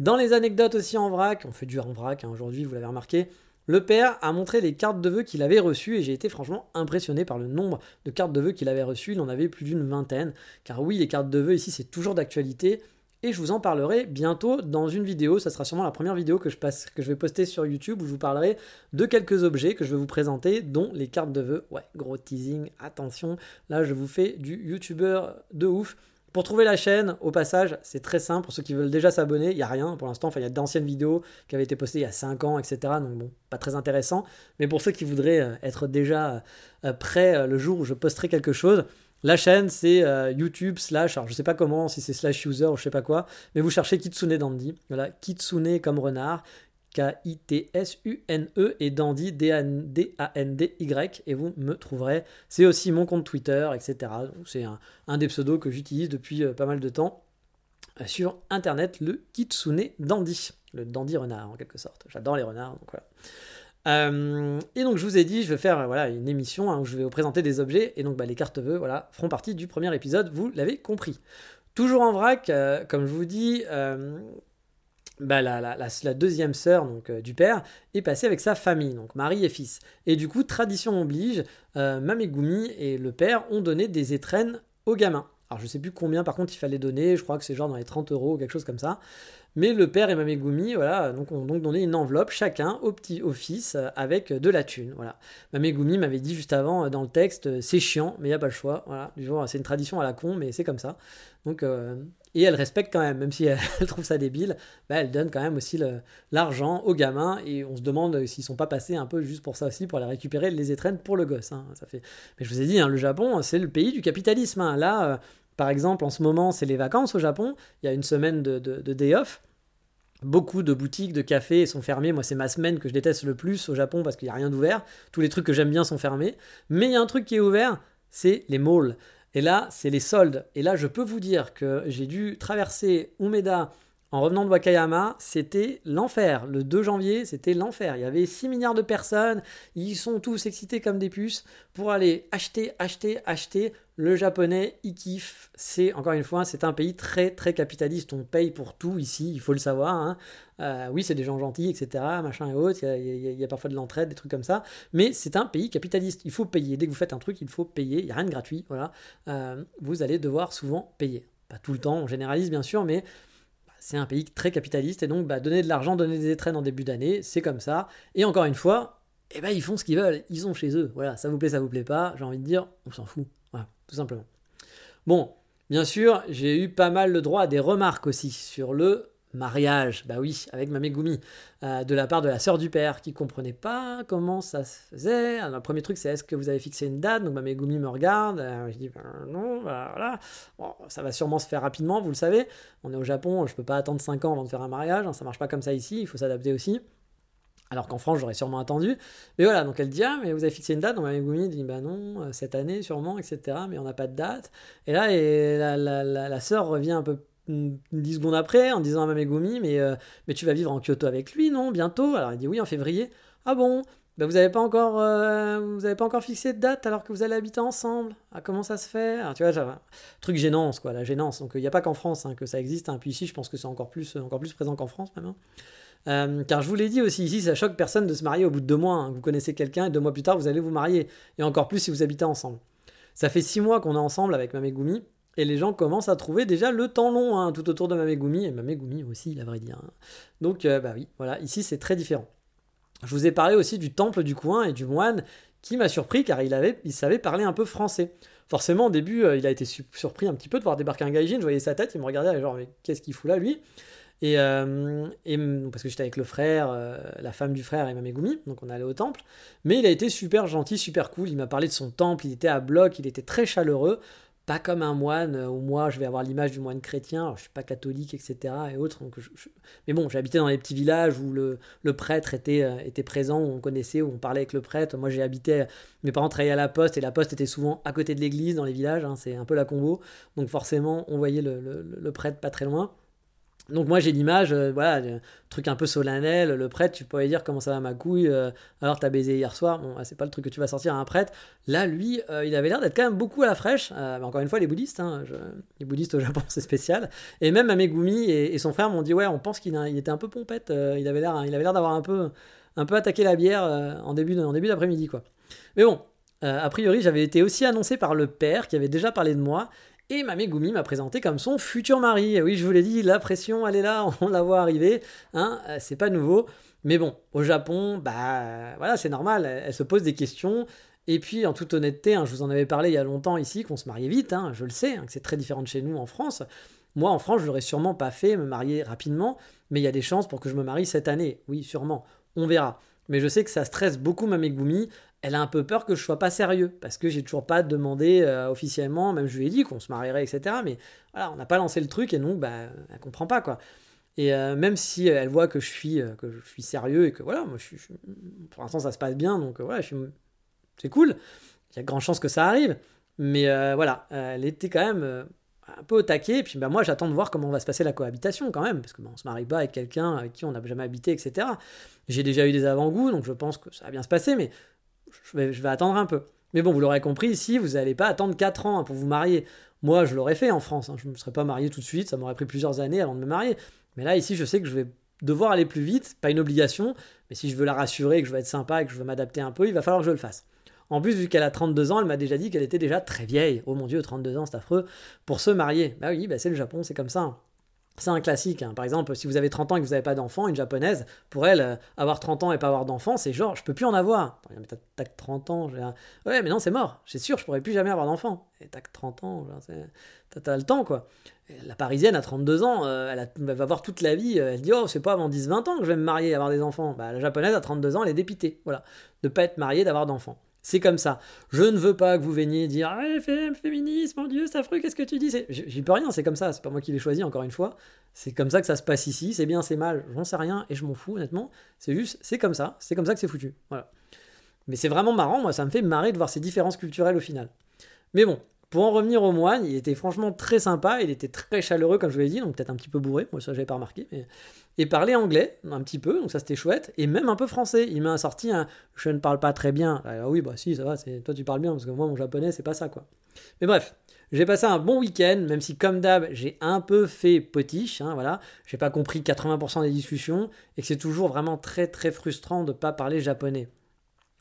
Dans les anecdotes aussi en vrac, on fait du en vrac hein, aujourd'hui, vous l'avez remarqué, le père a montré les cartes de vœux qu'il avait reçues et j'ai été franchement impressionné par le nombre de cartes de vœux qu'il avait reçues. Il en avait plus d'une vingtaine. Car oui, les cartes de vœux ici, c'est toujours d'actualité. Et je vous en parlerai bientôt dans une vidéo. Ça sera sûrement la première vidéo que je, vais poster sur YouTube où je vous parlerai de quelques objets que je vais vous présenter, dont les cartes de vœux. Ouais, gros teasing, attention. Là, je vous fais du YouTuber de ouf. Pour trouver la chaîne, au passage, c'est très simple. Pour ceux qui veulent déjà s'abonner, il n'y a rien pour l'instant. Enfin, il y a d'anciennes vidéos qui avaient été postées il y a 5 ans, etc. Donc, bon, pas très intéressant. Mais pour ceux qui voudraient euh, être déjà euh, prêts euh, le jour où je posterai quelque chose, la chaîne, c'est YouTube slash, alors je sais pas comment, si c'est slash user ou je sais pas quoi, mais vous cherchez Kitsune Dandy. Voilà, Kitsune comme renard, K-I-T-S-U-N-E et Dandy, D-A-N-D-Y, et vous me trouverez. C'est aussi mon compte Twitter, etc. C'est un, des pseudos que j'utilise depuis euh, pas mal de temps euh, sur Internet, le Kitsune Dandy, le Dandy renard en quelque sorte. J'adore les renards, donc voilà. Euh, et donc je vous ai dit, je vais faire voilà, une émission hein, où je vais vous présenter des objets, et donc bah, les cartes vœux voilà, feront partie du premier épisode, vous l'avez compris. Toujours en vrac, comme je vous dis, bah, la, la, la, deuxième sœur donc, euh, du père est passée avec sa famille, donc mari et fils. Et du coup, tradition oblige, euh, Mamegumi et le père ont donné des étrennes aux gamins. Alors je sais plus combien par contre il fallait donner, je crois que c'est genre dans les 30 euros ou quelque chose comme ça. Mais le père et Mamegumi, voilà, donc ont donc donné une enveloppe chacun au petit au fils euh, avec de la thune. Voilà. Mamegumi m'avait dit juste avant dans le texte, c'est chiant, mais il n'y a pas le choix. Voilà, du genre, c'est une tradition à la con, mais c'est comme ça. Donc et elle respecte quand même, même si elle, trouve ça débile, bah, elle donne quand même aussi l'argent aux gamins et on se demande s'ils sont pas passés un peu juste pour ça aussi, pour les récupérer, les étrennes pour le gosse. Hein. ça fait... Mais je vous ai dit, hein, le Japon, c'est le pays du capitalisme. Hein. Là, euh, par exemple, en ce moment, c'est les vacances au Japon, il y a une semaine de, de day off. Beaucoup de boutiques, de cafés sont fermés. Moi, c'est ma semaine que je déteste le plus au Japon parce qu'il n'y a rien d'ouvert. Tous les trucs que j'aime bien sont fermés. Mais il y a un truc qui est ouvert, c'est les malls. Et là, c'est les soldes. Et là, je peux vous dire que j'ai dû traverser Umeda en revenant de Wakayama, c'était l'enfer. Le 2 janvier, c'était l'enfer. Il y avait 6 milliards de personnes, ils sont tous excités comme des puces pour aller acheter, acheter, acheter. Le japonais, il kiffe. C'est, encore une fois, c'est un pays très, très capitaliste. On paye pour tout ici, il faut le savoir. Hein. Euh, oui, c'est des gens gentils, etc., machin et autres. Il y, a, parfois de l'entraide, des trucs comme ça. Mais c'est un pays capitaliste. Il faut payer. Dès que vous faites un truc, il faut payer. Il n'y a rien de gratuit. Voilà. Euh, vous allez devoir souvent payer. Pas tout le temps, on généralise bien sûr, mais c'est un pays très capitaliste et donc bah, donner de l'argent, donner des étrennes en début d'année, c'est comme ça. Et encore une fois, eh ben, ils font ce qu'ils veulent, ils sont chez eux. Voilà, ça vous plaît, ça vous plaît pas, j'ai envie de dire, on s'en fout. Voilà, tout simplement. Bon, bien sûr, j'ai eu pas mal le droit à des remarques aussi sur le mariage, bah oui, avec Mamegumi, euh, de la part de la sœur du père, qui comprenait pas comment ça se faisait. Le premier truc, c'est est-ce que vous avez fixé une date? Donc Mamegumi me regarde, euh, je dis ben, non, bah, voilà. Ça va sûrement se faire rapidement, vous le savez. On est au Japon, je peux pas attendre 5 ans avant de faire un mariage, hein, ça marche pas comme ça ici, il faut s'adapter aussi. Alors qu'en France, j'aurais sûrement attendu. Mais voilà, donc elle dit Ah, mais vous avez fixé une date? Donc Mamegumi dit Bah non, euh, cette année sûrement, etc. Mais on n'a pas de date. Et là, et la, la, la, la sœur revient un peu 10 secondes après en disant à Mamegumi mais, euh, mais tu vas vivre en Kyoto avec lui non bientôt? Alors il dit oui en février ah bon? Ben, vous n'avez pas encore euh, vous avez pas encore fixé de date alors que vous allez habiter ensemble? Ah comment ça se fait? Alors, tu vois truc gênance quoi la gênance donc il n'y a pas qu'en France hein, que ça existe hein. puis ici je pense que c'est encore plus encore plus présent qu'en France même hein. euh, car je vous l'ai dit aussi, ici, ça choque personne de se marier au bout de deux mois. Vous connaissez quelqu'un et deux mois plus tard, vous allez vous marier. Et encore plus si vous habitez ensemble. Ça fait six mois qu'on est ensemble avec Mamegumi. Et les gens commencent à trouver déjà le temps long hein, tout autour de Mamegumi, et Mamegumi aussi, la vrai dire. Hein. Donc, euh, bah oui, voilà, ici c'est très différent. Je vous ai parlé aussi du temple du coin et du moine qui m'a surpris car il, avait, il savait parler un peu français. Forcément, au début, euh, il a été surpris un petit peu de voir débarquer un gaijin. Je voyais sa tête, il me regardait, genre, mais qu'est-ce qu'il fout là, lui? Et, euh, parce que j'étais avec le frère, la femme du frère et Mamegumi, donc on allait au temple. Mais il a été super gentil, super cool. Il m'a parlé de son temple, il était à bloc, il était très chaleureux pas comme un moine où moi je vais avoir l'image du moine chrétien, alors, je suis pas catholique, etc. et autres. Mais bon, j'habitais dans les petits villages où le, prêtre était, euh, était présent, où on connaissait, où on parlait avec le prêtre. Moi j'ai habité, mes parents travaillaient à la poste et la poste était souvent à côté de l'église dans les villages, hein, c'est un peu la combo. Donc forcément on voyait le, prêtre pas très loin. Donc moi j'ai l'image, euh, voilà, truc un peu solennel, le prêtre, tu pourrais dire comment ça va ma couille, euh, alors t'as baisé hier soir, bon c'est pas le truc que tu vas sortir à un prêtre. Là lui, euh, il avait l'air d'être quand même beaucoup à la fraîche, mais encore une fois les bouddhistes, hein, les bouddhistes au Japon c'est spécial. Et même Amegumi et, et son frère m'ont dit ouais on pense qu'il était un peu pompette, il avait l'air, il avait l'air d'avoir un peu, un peu attaqué la bière en début, en début d'après-midi quoi. Mais bon, a priori j'avais été aussi annoncé par le père qui avait déjà parlé de moi et Mamegumi m'a présenté comme son futur mari. oui, je vous l'ai dit, la pression, elle est là, on la voit arriver. Hein, euh, c'est pas nouveau. Mais bon, au Japon, bah voilà, c'est normal, elle, se pose des questions. Et puis, en toute honnêteté, hein, je vous en avais parlé il y a longtemps ici, qu'on se mariait vite, hein, je le sais, que c'est très différent de chez nous en France. Moi, en France, je l'aurais sûrement pas fait, me marier rapidement, mais il y a des chances pour que je me marie cette année. Oui, sûrement. On verra. Mais je sais que ça stresse beaucoup Mamegumi elle a un peu peur que je sois pas sérieux, parce que j'ai toujours pas demandé euh, officiellement, même je lui ai dit qu'on se marierait, etc. Mais voilà, on n'a pas lancé le truc et donc, bah, elle comprend pas, quoi. Et euh, même si elle voit que je suis, euh, que je suis sérieux et que voilà, moi, pour l'instant, ça se passe bien, donc voilà, c'est cool. Il y a grande chance que ça arrive. Mais voilà, elle était quand même un peu au taquet. Et puis bah, moi, j'attends de voir comment va se passer la cohabitation quand même, parce que bah, on se marie pas avec quelqu'un avec qui on n'a jamais habité, etc. J'ai déjà eu des avant-goûts, donc je pense que ça va bien se passer, mais je vais, attendre un peu. Mais bon, vous l'aurez compris, ici, vous n'allez pas attendre 4 ans pour vous marier. Moi, je l'aurais fait en France. Hein. Je ne me serais pas marié tout de suite. Ça m'aurait pris plusieurs années avant de me marier. Mais là, ici, je sais que je vais devoir aller plus vite. Pas une obligation. Mais si je veux la rassurer, que je veux être sympa et que je veux m'adapter un peu, il va falloir que je le fasse. En plus, vu qu'elle a 32 ans, elle m'a déjà dit qu'elle était déjà très vieille. Oh mon dieu, 32 ans, c'est affreux. Pour se marier. Bah oui, bah c'est le Japon, c'est comme ça. Hein. C'est un classique. Hein. Par exemple, si vous avez 30 ans et que vous n'avez pas d'enfant, une japonaise, pour elle, euh, avoir 30 ans et pas avoir d'enfant, c'est genre, je peux plus en avoir. Mais t'as 30 ans. Ouais, mais non, c'est mort. C'est sûr, je pourrais plus jamais avoir d'enfant. Et t'as 30 ans, t'as le temps, quoi. La parisienne, à 32 ans, euh, elle, va avoir toute la vie. Euh, elle dit, oh, c'est pas avant 10-20 ans que je vais me marier et avoir des enfants. Bah, la japonaise, à 32 ans, elle est dépitée. Voilà. De pas être mariée, d'avoir d'enfants. C'est comme ça. Je ne veux pas que vous veniez dire ah, féminisme, mon Dieu, c'est affreux, qu'est-ce que tu dis? J'y peux rien, c'est comme ça. C'est pas moi qui l'ai choisi, encore une fois. C'est comme ça que ça se passe ici. C'est bien, c'est mal, j'en sais rien et je m'en fous, honnêtement. C'est juste, c'est comme ça. C'est comme ça que c'est foutu. Voilà. Mais c'est vraiment marrant, moi, ça me fait marrer de voir ces différences culturelles au final. Mais bon, pour en revenir au moine, il était franchement très sympa, il était très chaleureux, comme je vous l'ai dit, donc peut-être un petit peu bourré, moi ça j'avais pas remarqué, mais... et parlait anglais un petit peu, donc ça c'était chouette, et même un peu français. Il m'a sorti un je ne parle pas très bien. Ah oui, bah si, ça va, toi tu parles bien, parce que moi mon japonais c'est pas ça quoi. Mais bref, j'ai passé un bon week-end, même si comme d'hab j'ai un peu fait potiche, hein, voilà, j'ai pas compris 80% des discussions, et que c'est toujours vraiment très très frustrant de pas parler japonais.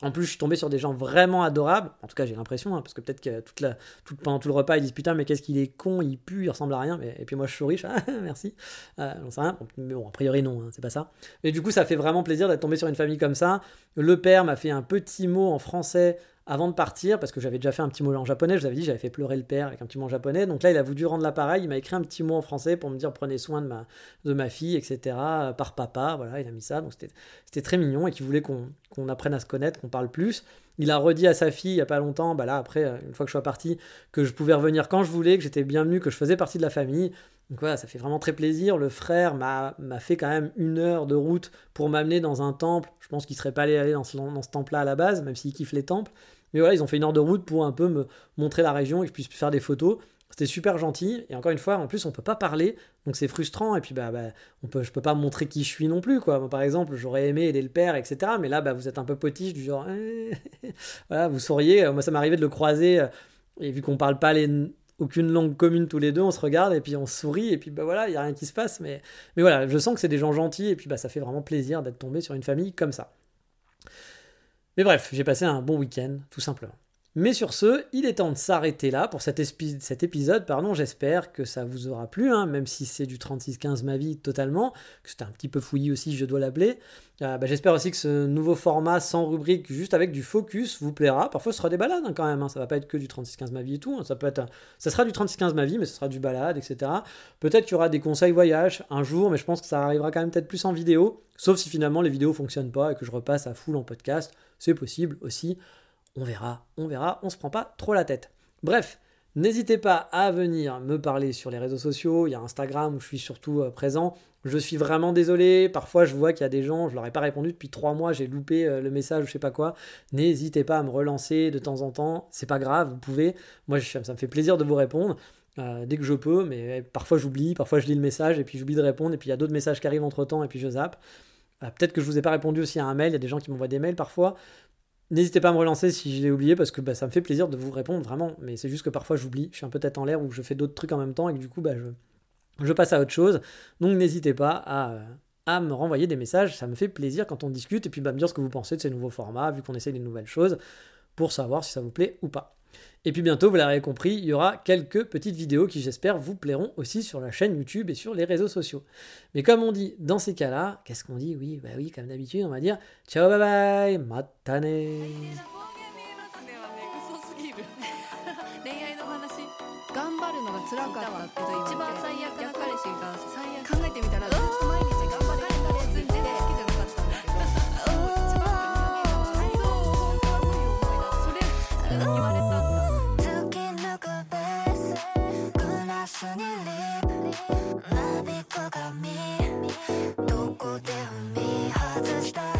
En plus, je suis tombé sur des gens vraiment adorables. En tout cas, j'ai l'impression, hein, parce que peut-être que toute la, pendant tout le repas, ils disent putain, mais qu'est-ce qu'il est con, il pue, il ressemble à rien. Et, puis moi, je suis riche, ah, merci. Euh, rien. Mais bon, a priori, non, hein, c'est pas ça. Mais du coup, ça fait vraiment plaisir d'être tombé sur une famille comme ça. Le père m'a fait un petit mot en français avant de partir, parce que j'avais déjà fait un petit mot en japonais, je vous avais dit, j'avais fait pleurer le père avec un petit mot en japonais. Donc là, il a voulu rendre l'appareil, il m'a écrit un petit mot en français pour me dire prenez soin de ma, de ma fille, etc. Par papa, voilà, il a mis ça. Donc c'était très mignon et qu'il voulait qu'on apprenne à se connaître, qu'on parle plus. Il a redit à sa fille il n'y a pas longtemps, bah là, après, une fois que je suis parti, que je pouvais revenir quand je voulais, que j'étais bienvenu, que je faisais partie de la famille. Donc voilà, ça fait vraiment très plaisir. Le frère m'a fait quand même une heure de route pour m'amener dans un temple. Je pense qu'il serait pas allé aller dans ce, dans ce temple-là à la base, même s'il kiffe les temples. Mais voilà, ils ont fait une heure de route pour un peu me montrer la région et que je puisse faire des photos. C'était super gentil. Et encore une fois, en plus, on peut pas parler, donc c'est frustrant. Et puis, bah, bah, on peut, je peux pas montrer qui je suis non plus, quoi. par exemple, j'aurais aimé aider le père, etc. Mais là, bah, vous êtes un peu potiche, du genre, voilà, vous sauriez. Moi, ça m'arrivait de le croiser. Et vu qu'on parle pas les, aucune langue commune tous les deux, on se regarde et puis on sourit et puis bah voilà, il y a rien qui se passe. Mais, mais voilà, je sens que c'est des gens gentils et puis bah ça fait vraiment plaisir d'être tombé sur une famille comme ça. Mais bref, j'ai passé un bon week-end, tout simplement. Mais sur ce, il est temps de s'arrêter là pour cet, épisode. Pardon, j'espère que ça vous aura plu, hein, même si c'est du 36-15 ma vie totalement, que c'était un petit peu fouillis aussi, je dois l'appeler. Euh, bah, j'espère aussi que ce nouveau format sans rubrique, juste avec du focus, vous plaira. Parfois, ce sera des balades hein, quand même. Hein. Ça va pas être que du 36-15 ma vie et tout. Ça peut être, ça sera du 36-15 ma vie, mais ce sera du balade, etc. Peut-être qu'il y aura des conseils voyage un jour, mais je pense que ça arrivera quand même peut-être plus en vidéo. Sauf si finalement les vidéos fonctionnent pas et que je repasse à full en podcast. C'est possible aussi. On verra, on verra, on se prend pas trop la tête. Bref, n'hésitez pas à venir me parler sur les réseaux sociaux, il y a Instagram où je suis surtout euh, présent. Je suis vraiment désolé, parfois je vois qu'il y a des gens, je leur ai pas répondu depuis trois mois, j'ai loupé euh, le message, je sais pas quoi. N'hésitez pas à me relancer de temps en temps, c'est pas grave, vous pouvez. Moi, ça me fait plaisir de vous répondre. euh, dès que je peux, mais parfois j'oublie, parfois je lis le message et puis j'oublie de répondre, et puis il y a d'autres messages qui arrivent entre temps et puis je zappe. Peut-être que je vous ai pas répondu aussi à un mail, il y a des gens qui m'envoient des mails parfois. N'hésitez pas à me relancer si je l'ai oublié parce que bah, ça me fait plaisir de vous répondre vraiment, mais c'est juste que parfois j'oublie, je suis un peu tête en l'air ou je fais d'autres trucs en même temps et que du coup bah, je, passe à autre chose. Donc n'hésitez pas à, à me renvoyer des messages, ça me fait plaisir quand on discute et puis bah, me dire ce que vous pensez de ces nouveaux formats, vu qu'on essaye des nouvelles choses, pour savoir si ça vous plaît ou pas. Et puis bientôt, vous l'avez compris, il y aura quelques petites vidéos qui j'espère vous plairont aussi sur la chaîne YouTube et sur les réseaux sociaux. Mais comme on dit dans ces cas-là, qu'est-ce qu'on dit? Oui, bah oui, comme d'habitude, on va dire ciao bye bye, matane. 鏡。どこで踏み外した